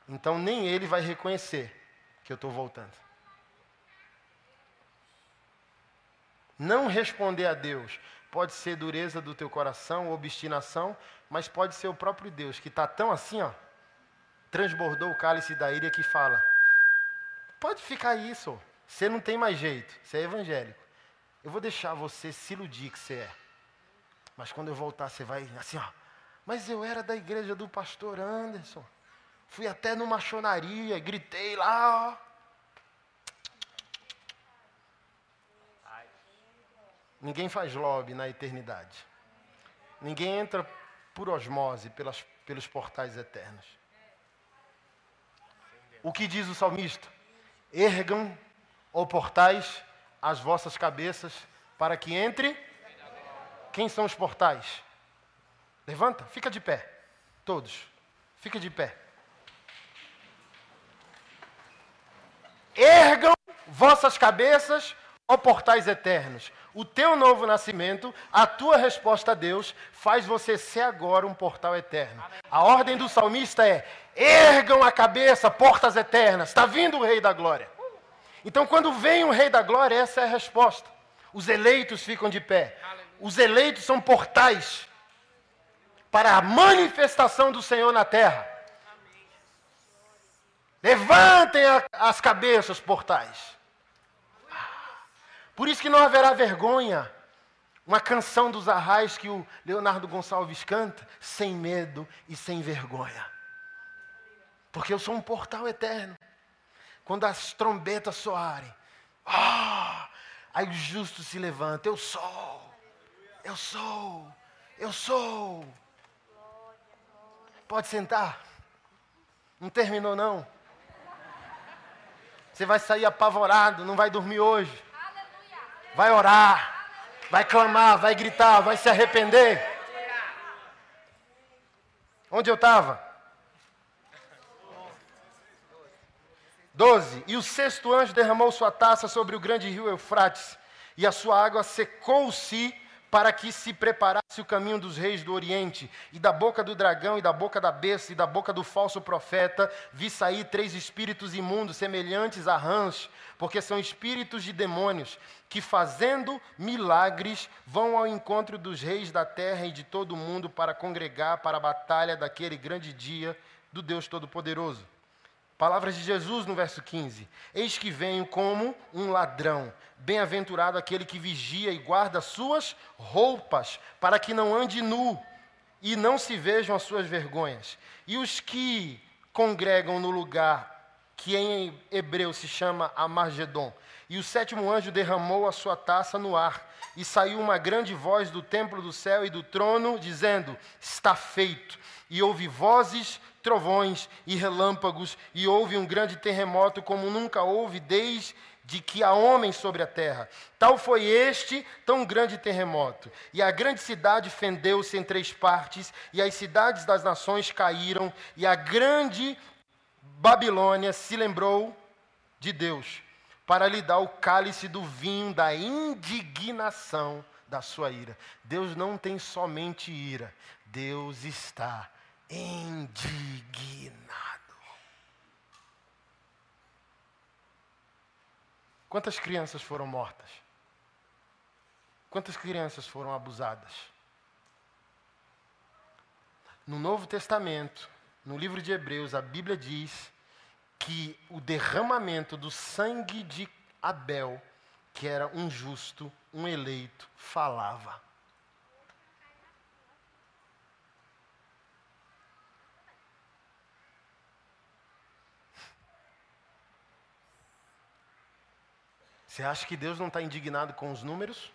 Então nem ele vai reconhecer que eu estou voltando. Não responder a Deus pode ser dureza do teu coração, obstinação, mas pode ser o próprio Deus que está tão assim, ó, transbordou o cálice da ira que fala: pode ficar isso, você não tem mais jeito, você é evangélico. Eu vou deixar você se iludir que você é. Mas quando eu voltar, você vai assim, ó. Mas eu era da igreja do pastor Anderson. Fui até numa machonaria, gritei lá, ó. Ninguém faz lobby na eternidade. Ninguém entra por osmose pelas, pelos portais eternos. O que diz o salmista? Ergam, ó portais, as vossas cabeças, para que entre. Quem são os portais? Levanta, fica de pé. Todos. Fica de pé. Ergam vossas cabeças, ó portais eternos. O teu novo nascimento, a tua resposta a Deus, faz você ser agora um portal eterno. A ordem do salmista é: ergam a cabeça, portas eternas. Está vindo o Rei da Glória. Então, quando vem o Rei da Glória, essa é a resposta. Os eleitos ficam de pé. Os eleitos são portais para a manifestação do Senhor na terra. Levantem a, as cabeças, portais. Por isso que não haverá vergonha. Uma canção dos arrais que o Leonardo Gonçalves canta, sem medo e sem vergonha. Porque eu sou um portal eterno. Quando as trombetas soarem, ah, aí o justo se levanta. Eu sou, eu sou, eu sou. Pode sentar. Não terminou, não. Você vai sair apavorado, não vai dormir hoje. Vai orar, vai clamar, vai gritar, vai se arrepender. Onde eu estava? Doze. E o sexto anjo derramou sua taça sobre o grande rio Eufrates, e a sua água secou-se para que se preparasse o caminho dos reis do Oriente, e da boca do dragão, e da boca da besta, e da boca do falso profeta, vi sair três espíritos imundos, semelhantes a rãs, porque são espíritos de demônios, que fazendo milagres vão ao encontro dos reis da terra e de todo o mundo para congregar para a batalha daquele grande dia do Deus Todo-Poderoso. Palavras de Jesus no verso 15: Eis que venho como um ladrão. Bem-aventurado aquele que vigia e guarda suas roupas, para que não ande nu e não se vejam as suas vergonhas. E os que congregam no lugar que em hebreu se chama Amargedon. E o sétimo anjo derramou a sua taça no ar, e saiu uma grande voz do templo do céu e do trono, dizendo: Está feito. E houve vozes trovões e relâmpagos, e houve um grande terremoto como nunca houve desde que há homens sobre a terra. Tal foi este tão grande terremoto. E a grande cidade fendeu-se em três partes, e as cidades das nações caíram, e a grande Babilônia se lembrou de Deus para lhe dar o cálice do vinho da indignação da sua ira. Deus não tem somente ira, Deus está indignado. Quantas crianças foram mortas? Quantas crianças foram abusadas? No Novo Testamento, no livro de Hebreus, a Bíblia diz que o derramamento do sangue de Abel, que era um justo, um eleito, falava. Você acha que Deus não está indignado com os números?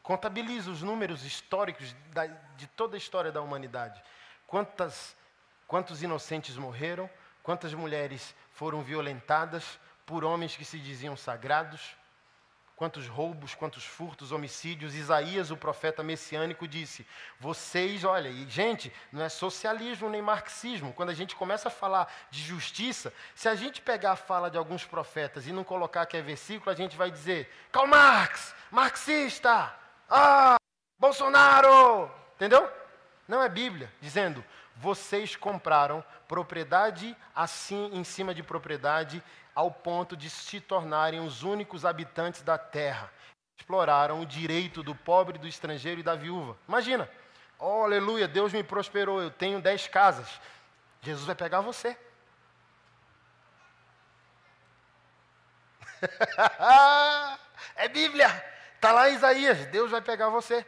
Contabiliza os números históricos de toda a história da humanidade. Quantas, quantos inocentes morreram? Quantas mulheres foram violentadas por homens que se diziam sagrados? Quantos roubos, quantos furtos, homicídios. Isaías, o profeta messiânico, disse: Vocês, olha, e gente, não é socialismo nem marxismo. Quando a gente começa a falar de justiça, se a gente pegar a fala de alguns profetas e não colocar que é versículo, a gente vai dizer: Karl Marx, marxista, ah, Bolsonaro! Entendeu? Não é Bíblia dizendo: vocês compraram propriedade assim em cima de propriedade, ao ponto de se tornarem os únicos habitantes da terra. Exploraram o direito do pobre, do estrangeiro e da viúva. Imagina, oh, aleluia, Deus me prosperou, eu tenho dez casas. Jesus vai pegar você. é Bíblia. Está lá em Isaías, Deus vai pegar você.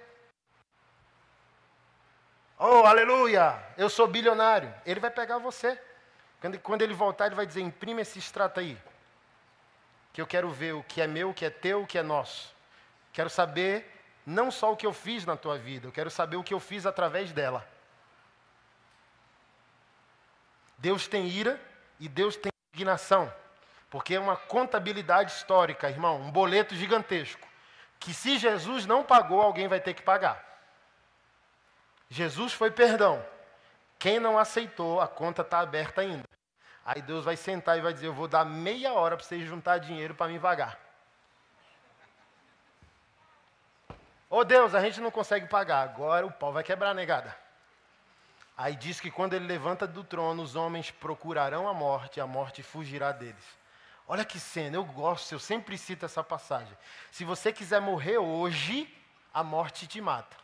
Oh, aleluia! Eu sou bilionário. Ele vai pegar você. Quando, quando ele voltar, ele vai dizer: imprime esse extrato aí. Que eu quero ver o que é meu, o que é teu, o que é nosso. Quero saber não só o que eu fiz na tua vida, eu quero saber o que eu fiz através dela. Deus tem ira e Deus tem indignação. Porque é uma contabilidade histórica, irmão, um boleto gigantesco que se Jesus não pagou, alguém vai ter que pagar. Jesus foi perdão. Quem não aceitou, a conta está aberta ainda. Aí Deus vai sentar e vai dizer: Eu vou dar meia hora para vocês juntar dinheiro para me pagar. Ô oh Deus, a gente não consegue pagar. Agora o pau vai quebrar, negada. Aí diz que quando ele levanta do trono, os homens procurarão a morte, e a morte fugirá deles. Olha que cena, eu gosto, eu sempre cito essa passagem. Se você quiser morrer hoje, a morte te mata.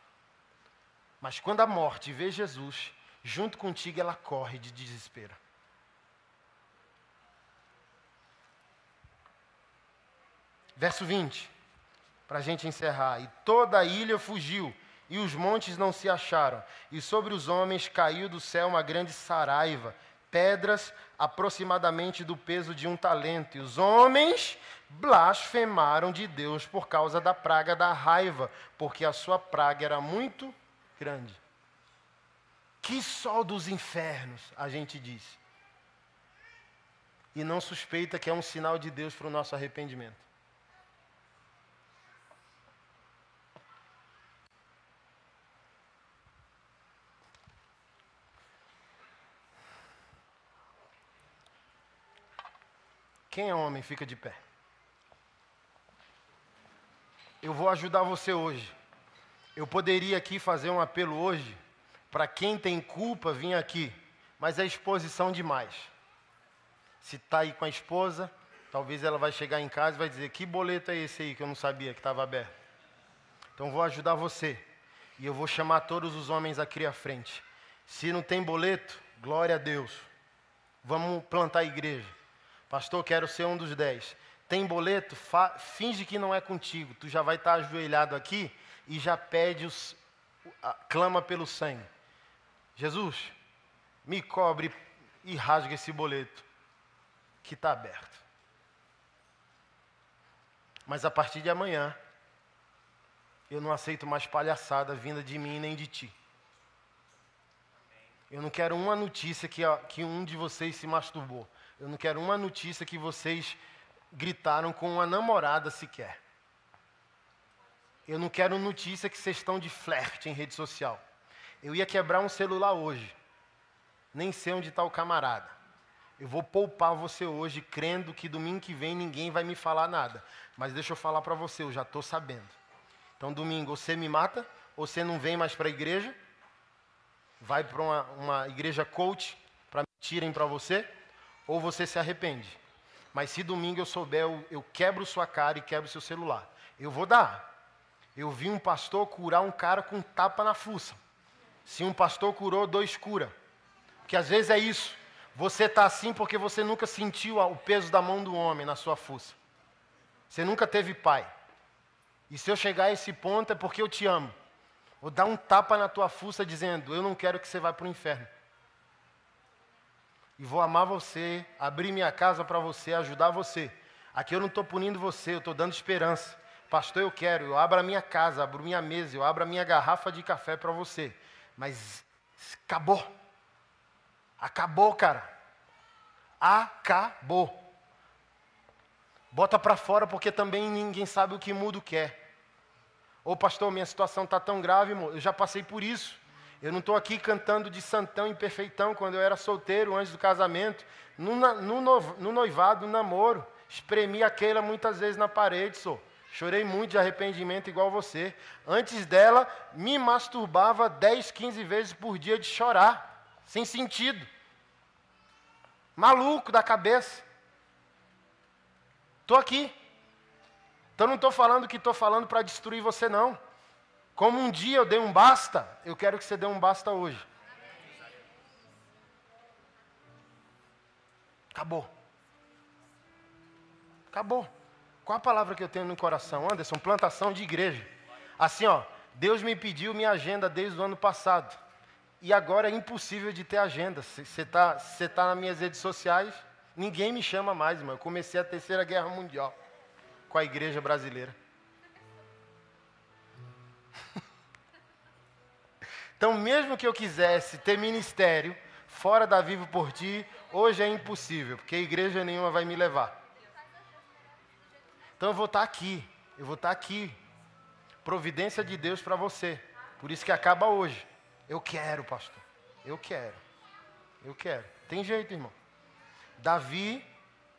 Mas quando a morte vê Jesus, junto contigo ela corre de desespero. Verso 20, para a gente encerrar. E toda a ilha fugiu, e os montes não se acharam, e sobre os homens caiu do céu uma grande saraiva pedras aproximadamente do peso de um talento. E os homens blasfemaram de Deus por causa da praga da raiva, porque a sua praga era muito grande. Que sol dos infernos, a gente diz. E não suspeita que é um sinal de Deus para o nosso arrependimento. Quem é homem fica de pé. Eu vou ajudar você hoje. Eu poderia aqui fazer um apelo hoje para quem tem culpa vir aqui, mas é exposição demais. Se está aí com a esposa, talvez ela vai chegar em casa e vai dizer: Que boleto é esse aí que eu não sabia que estava aberto? Então vou ajudar você. E eu vou chamar todos os homens aqui à frente. Se não tem boleto, glória a Deus. Vamos plantar a igreja. Pastor, quero ser um dos dez. Tem boleto? finge que não é contigo. Tu já vai estar ajoelhado aqui e já pede, os, clama pelo sangue. Jesus, me cobre e rasga esse boleto que está aberto. Mas a partir de amanhã, eu não aceito mais palhaçada vinda de mim nem de ti. Eu não quero uma notícia que, que um de vocês se masturbou. Eu não quero uma notícia que vocês gritaram com uma namorada sequer. Eu não quero notícia que vocês estão de flerte em rede social. Eu ia quebrar um celular hoje. Nem sei onde está o camarada. Eu vou poupar você hoje, crendo que domingo que vem ninguém vai me falar nada. Mas deixa eu falar para você, eu já estou sabendo. Então, domingo, você me mata, ou você não vem mais para a igreja, vai para uma, uma igreja coach para mentirem para você, ou você se arrepende. Mas se domingo eu souber, eu, eu quebro sua cara e quebro seu celular. Eu vou dar. Eu vi um pastor curar um cara com tapa na fuça. Se um pastor curou, dois cura. Porque às vezes é isso. Você está assim porque você nunca sentiu o peso da mão do homem na sua fuça. Você nunca teve pai. E se eu chegar a esse ponto é porque eu te amo. Vou dar um tapa na tua fuça dizendo: Eu não quero que você vá para o inferno. E vou amar você, abrir minha casa para você, ajudar você. Aqui eu não estou punindo você, eu estou dando esperança. Pastor, eu quero, eu abro a minha casa, abro minha mesa, eu abro a minha garrafa de café para você. Mas acabou. Acabou, cara. Acabou. Bota para fora porque também ninguém sabe o que mudo quer. Ô pastor, minha situação está tão grave, eu já passei por isso. Eu não estou aqui cantando de santão e perfeitão quando eu era solteiro, antes do casamento. No, no, no noivado, no namoro. Espremi aquela muitas vezes na parede, sou. Chorei muito de arrependimento igual você. Antes dela, me masturbava 10, 15 vezes por dia de chorar, sem sentido. Maluco da cabeça. Estou aqui. Então não estou falando que estou falando para destruir você, não. Como um dia eu dei um basta, eu quero que você dê um basta hoje. Acabou. Acabou. Qual a palavra que eu tenho no coração? Anderson, plantação de igreja. Assim, ó, Deus me pediu minha agenda desde o ano passado. E agora é impossível de ter agenda. Você está tá nas minhas redes sociais, ninguém me chama mais, irmão. Eu comecei a terceira guerra mundial com a igreja brasileira. então, mesmo que eu quisesse ter ministério fora da Vivo por Ti, hoje é impossível, porque igreja nenhuma vai me levar. Então eu vou estar aqui, eu vou estar aqui. Providência de Deus para você. Por isso que acaba hoje. Eu quero, pastor. Eu quero. Eu quero. Tem jeito, irmão. Davi,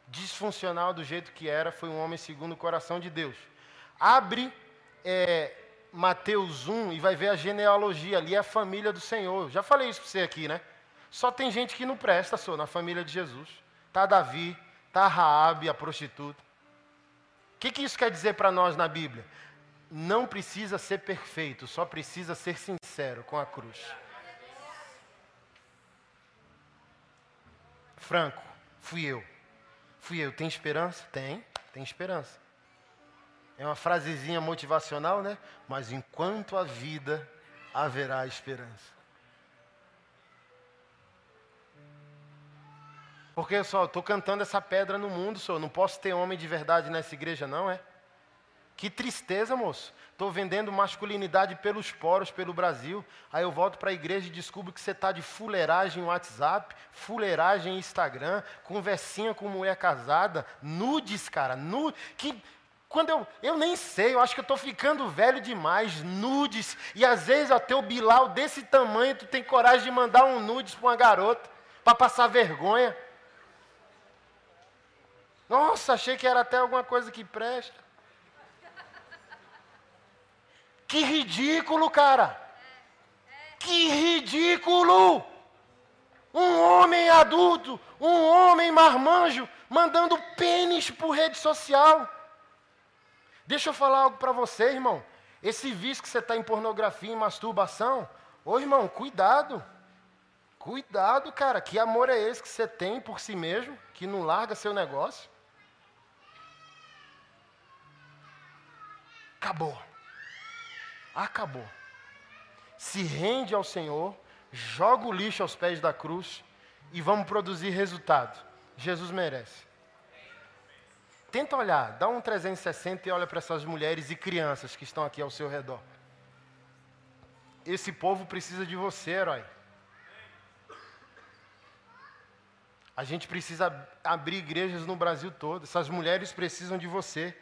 disfuncional do jeito que era, foi um homem segundo o coração de Deus. Abre é, Mateus 1 e vai ver a genealogia. Ali é a família do Senhor. Já falei isso para você aqui, né? Só tem gente que não presta, só na família de Jesus. Tá Davi, tá Raabe, a prostituta que, que isso quer dizer para nós na Bíblia? Não precisa ser perfeito, só precisa ser sincero com a cruz. Franco, fui eu. Fui eu. Tem esperança? Tem, tem esperança. É uma frasezinha motivacional, né? Mas enquanto a vida haverá esperança. Porque só estou cantando essa pedra no mundo, senhor. Não posso ter homem de verdade nessa igreja, não, é? Que tristeza, moço. Estou vendendo masculinidade pelos poros, pelo Brasil. Aí eu volto para a igreja e descubro que você está de fuleiragem no WhatsApp, fuleiragem no Instagram, conversinha com mulher casada, nudes, cara, nudes. Que quando eu, eu nem sei, eu acho que eu estou ficando velho demais, nudes. E às vezes até o Bilal desse tamanho, tu tem coragem de mandar um nudes para uma garota, para passar vergonha. Nossa, achei que era até alguma coisa que presta. Que ridículo, cara. Que ridículo. Um homem adulto, um homem marmanjo, mandando pênis por rede social. Deixa eu falar algo para você, irmão. Esse vício que você está em pornografia e masturbação, ô irmão, cuidado. Cuidado, cara. Que amor é esse que você tem por si mesmo, que não larga seu negócio? Acabou. Acabou. Se rende ao Senhor, joga o lixo aos pés da cruz e vamos produzir resultado. Jesus merece. Tenta olhar, dá um 360 e olha para essas mulheres e crianças que estão aqui ao seu redor. Esse povo precisa de você, herói. A gente precisa abrir igrejas no Brasil todo. Essas mulheres precisam de você.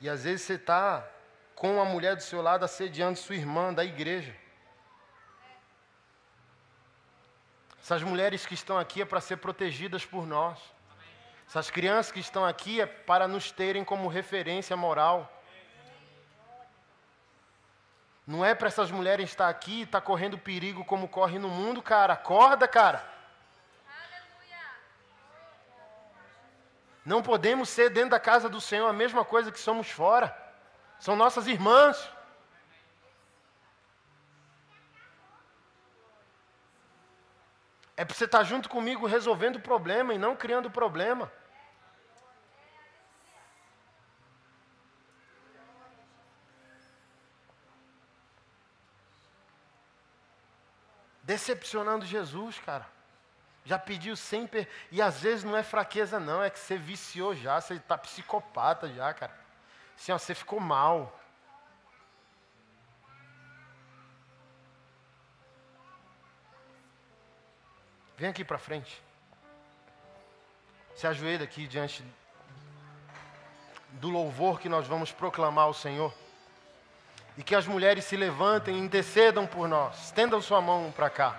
E às vezes você está com a mulher do seu lado assediando sua irmã da igreja. Essas mulheres que estão aqui é para ser protegidas por nós. Essas crianças que estão aqui é para nos terem como referência moral. Não é para essas mulheres estar aqui e estar tá correndo perigo como corre no mundo, cara. Acorda, cara. Não podemos ser dentro da casa do Senhor a mesma coisa que somos fora são nossas irmãs. É para você estar junto comigo resolvendo o problema e não criando problema. Decepcionando Jesus, cara. Já pediu sempre. E às vezes não é fraqueza, não. É que você viciou já. Você está psicopata já, cara. Assim, ó, você ficou mal. Vem aqui para frente. Se ajoelha aqui diante do louvor que nós vamos proclamar ao Senhor. E que as mulheres se levantem e intercedam por nós. Estendam sua mão para cá.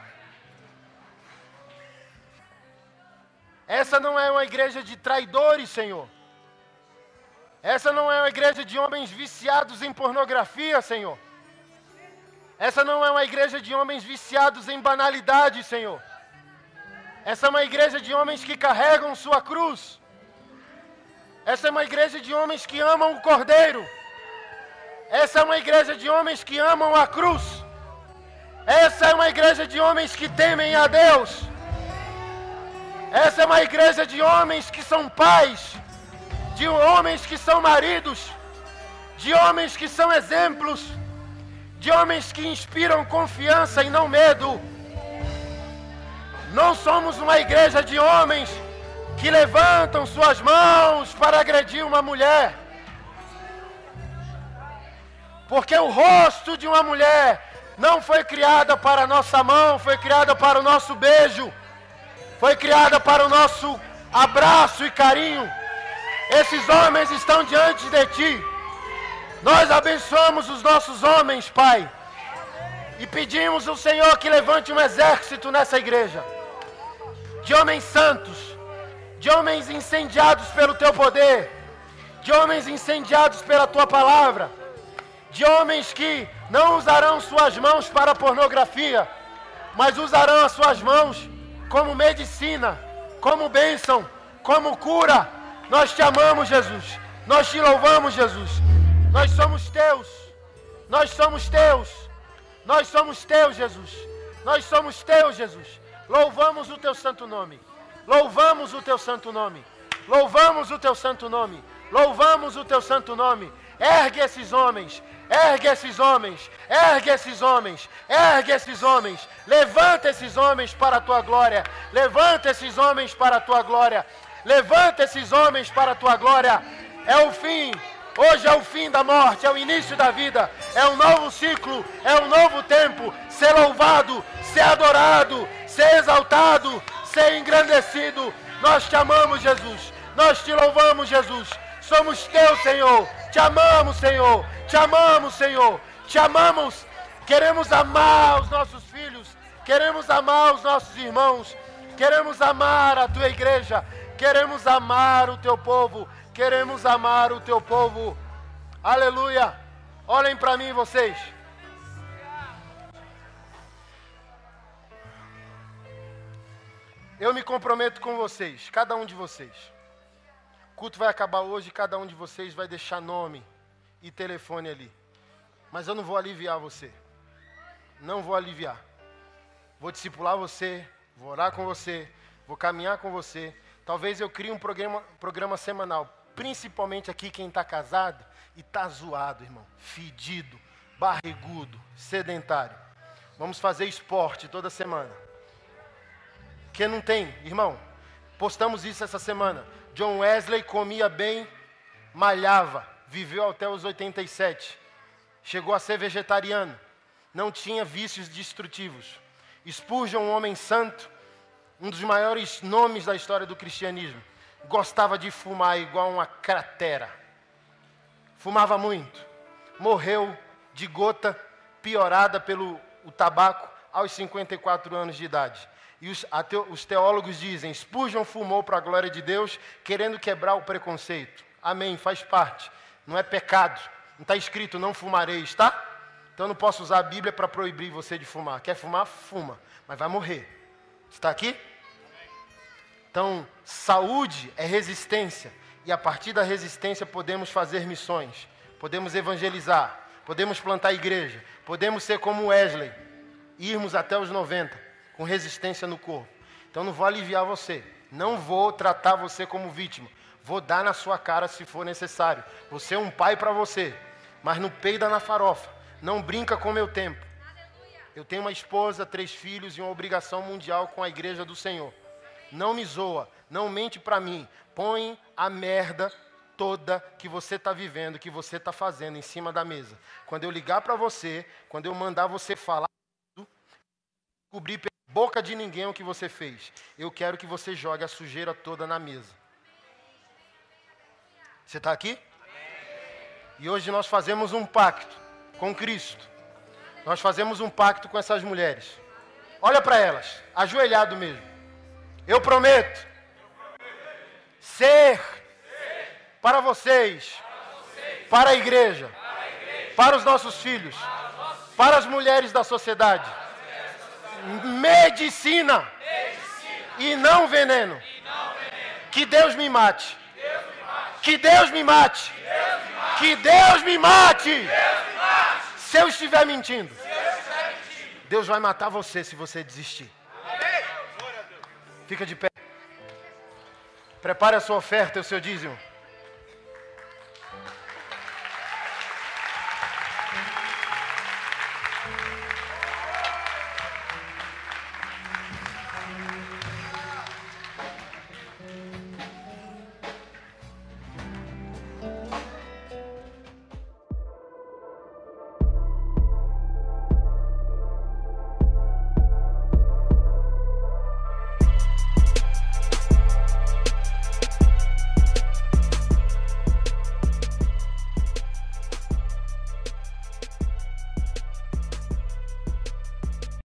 Essa não é uma igreja de traidores, Senhor. Essa não é uma igreja de homens viciados em pornografia, Senhor. Essa não é uma igreja de homens viciados em banalidade, Senhor. Essa é uma igreja de homens que carregam sua cruz. Essa é uma igreja de homens que amam o Cordeiro. Essa é uma igreja de homens que amam a cruz. Essa é uma igreja de homens que temem a Deus. Essa é uma igreja de homens que são pais, de homens que são maridos, de homens que são exemplos, de homens que inspiram confiança e não medo não somos uma igreja de homens que levantam suas mãos para agredir uma mulher. Porque o rosto de uma mulher não foi criada para a nossa mão, foi criada para o nosso beijo, foi criada para o nosso abraço e carinho. Esses homens estão diante de ti. Nós abençoamos os nossos homens, Pai. E pedimos ao Senhor que levante um exército nessa igreja de homens santos, de homens incendiados pelo teu poder, de homens incendiados pela tua palavra, de homens que não usarão suas mãos para pornografia, mas usarão as suas mãos como medicina, como bênção, como cura. Nós te amamos, Jesus. Nós te louvamos, Jesus. Nós somos teus. Nós somos teus. Nós somos teus, Jesus. Nós somos teus, Jesus. Louvamos o teu santo nome. Louvamos o teu santo nome. Louvamos o teu santo nome. Louvamos o teu santo nome. Ergue esses homens. Ergue esses homens. Ergue esses homens. Ergue esses homens. Levanta esses homens para a tua glória. Levanta esses homens para a tua glória. Levanta esses homens para a tua glória. É o fim. Hoje é o fim da morte, é o início da vida, é um novo ciclo, é um novo tempo. Ser louvado, ser adorado, ser exaltado, ser engrandecido. Nós te amamos, Jesus. Nós te louvamos, Jesus. Somos teu, Senhor. Te amamos, Senhor. Te amamos, Senhor. Te amamos. Queremos amar os nossos filhos. Queremos amar os nossos irmãos. Queremos amar a tua igreja. Queremos amar o teu povo. Queremos amar o teu povo. Aleluia. Olhem para mim, vocês. Eu me comprometo com vocês, cada um de vocês. O culto vai acabar hoje, cada um de vocês vai deixar nome e telefone ali. Mas eu não vou aliviar você. Não vou aliviar. Vou discipular você, vou orar com você, vou caminhar com você. Talvez eu crie um programa, programa semanal, principalmente aqui quem está casado e está zoado, irmão, fedido, barrigudo, sedentário. Vamos fazer esporte toda semana. Que não tem, irmão. Postamos isso essa semana. John Wesley comia bem, malhava, viveu até os 87. Chegou a ser vegetariano. Não tinha vícios destrutivos. Spurgeon, um homem santo, um dos maiores nomes da história do cristianismo, gostava de fumar igual uma cratera. Fumava muito. Morreu de gota piorada pelo o tabaco aos 54 anos de idade. E os, os teólogos dizem: Spurgeon fumou para a glória de Deus, querendo quebrar o preconceito. Amém, faz parte. Não é pecado. Não está escrito não fumareis, tá? Então não posso usar a Bíblia para proibir você de fumar. Quer fumar? Fuma. Mas vai morrer. Está aqui? Então, saúde é resistência. E a partir da resistência podemos fazer missões. Podemos evangelizar. Podemos plantar igreja. Podemos ser como Wesley. Irmos até os 90 com resistência no corpo. Então não vou aliviar você. Não vou tratar você como vítima. Vou dar na sua cara se for necessário. Você é um pai para você, mas não peida na farofa. Não brinca com meu tempo. Eu tenho uma esposa, três filhos e uma obrigação mundial com a igreja do Senhor. Não me zoa, não mente para mim. Põe a merda toda que você está vivendo, que você está fazendo em cima da mesa. Quando eu ligar para você, quando eu mandar você falar, cobrir pela boca de ninguém o que você fez. Eu quero que você jogue a sujeira toda na mesa. Você está aqui? E hoje nós fazemos um pacto com Cristo. Nós fazemos um pacto com essas mulheres. Olha para elas, ajoelhado mesmo. Eu prometo ser para vocês, para a igreja, para os nossos filhos, para as mulheres da sociedade. Medicina e não veneno. Que Deus me mate. Que Deus me mate. Que Deus me mate. Se eu estiver mentindo, Deus vai matar você se você desistir. Fica de pé. Prepare a sua oferta e o seu dízimo.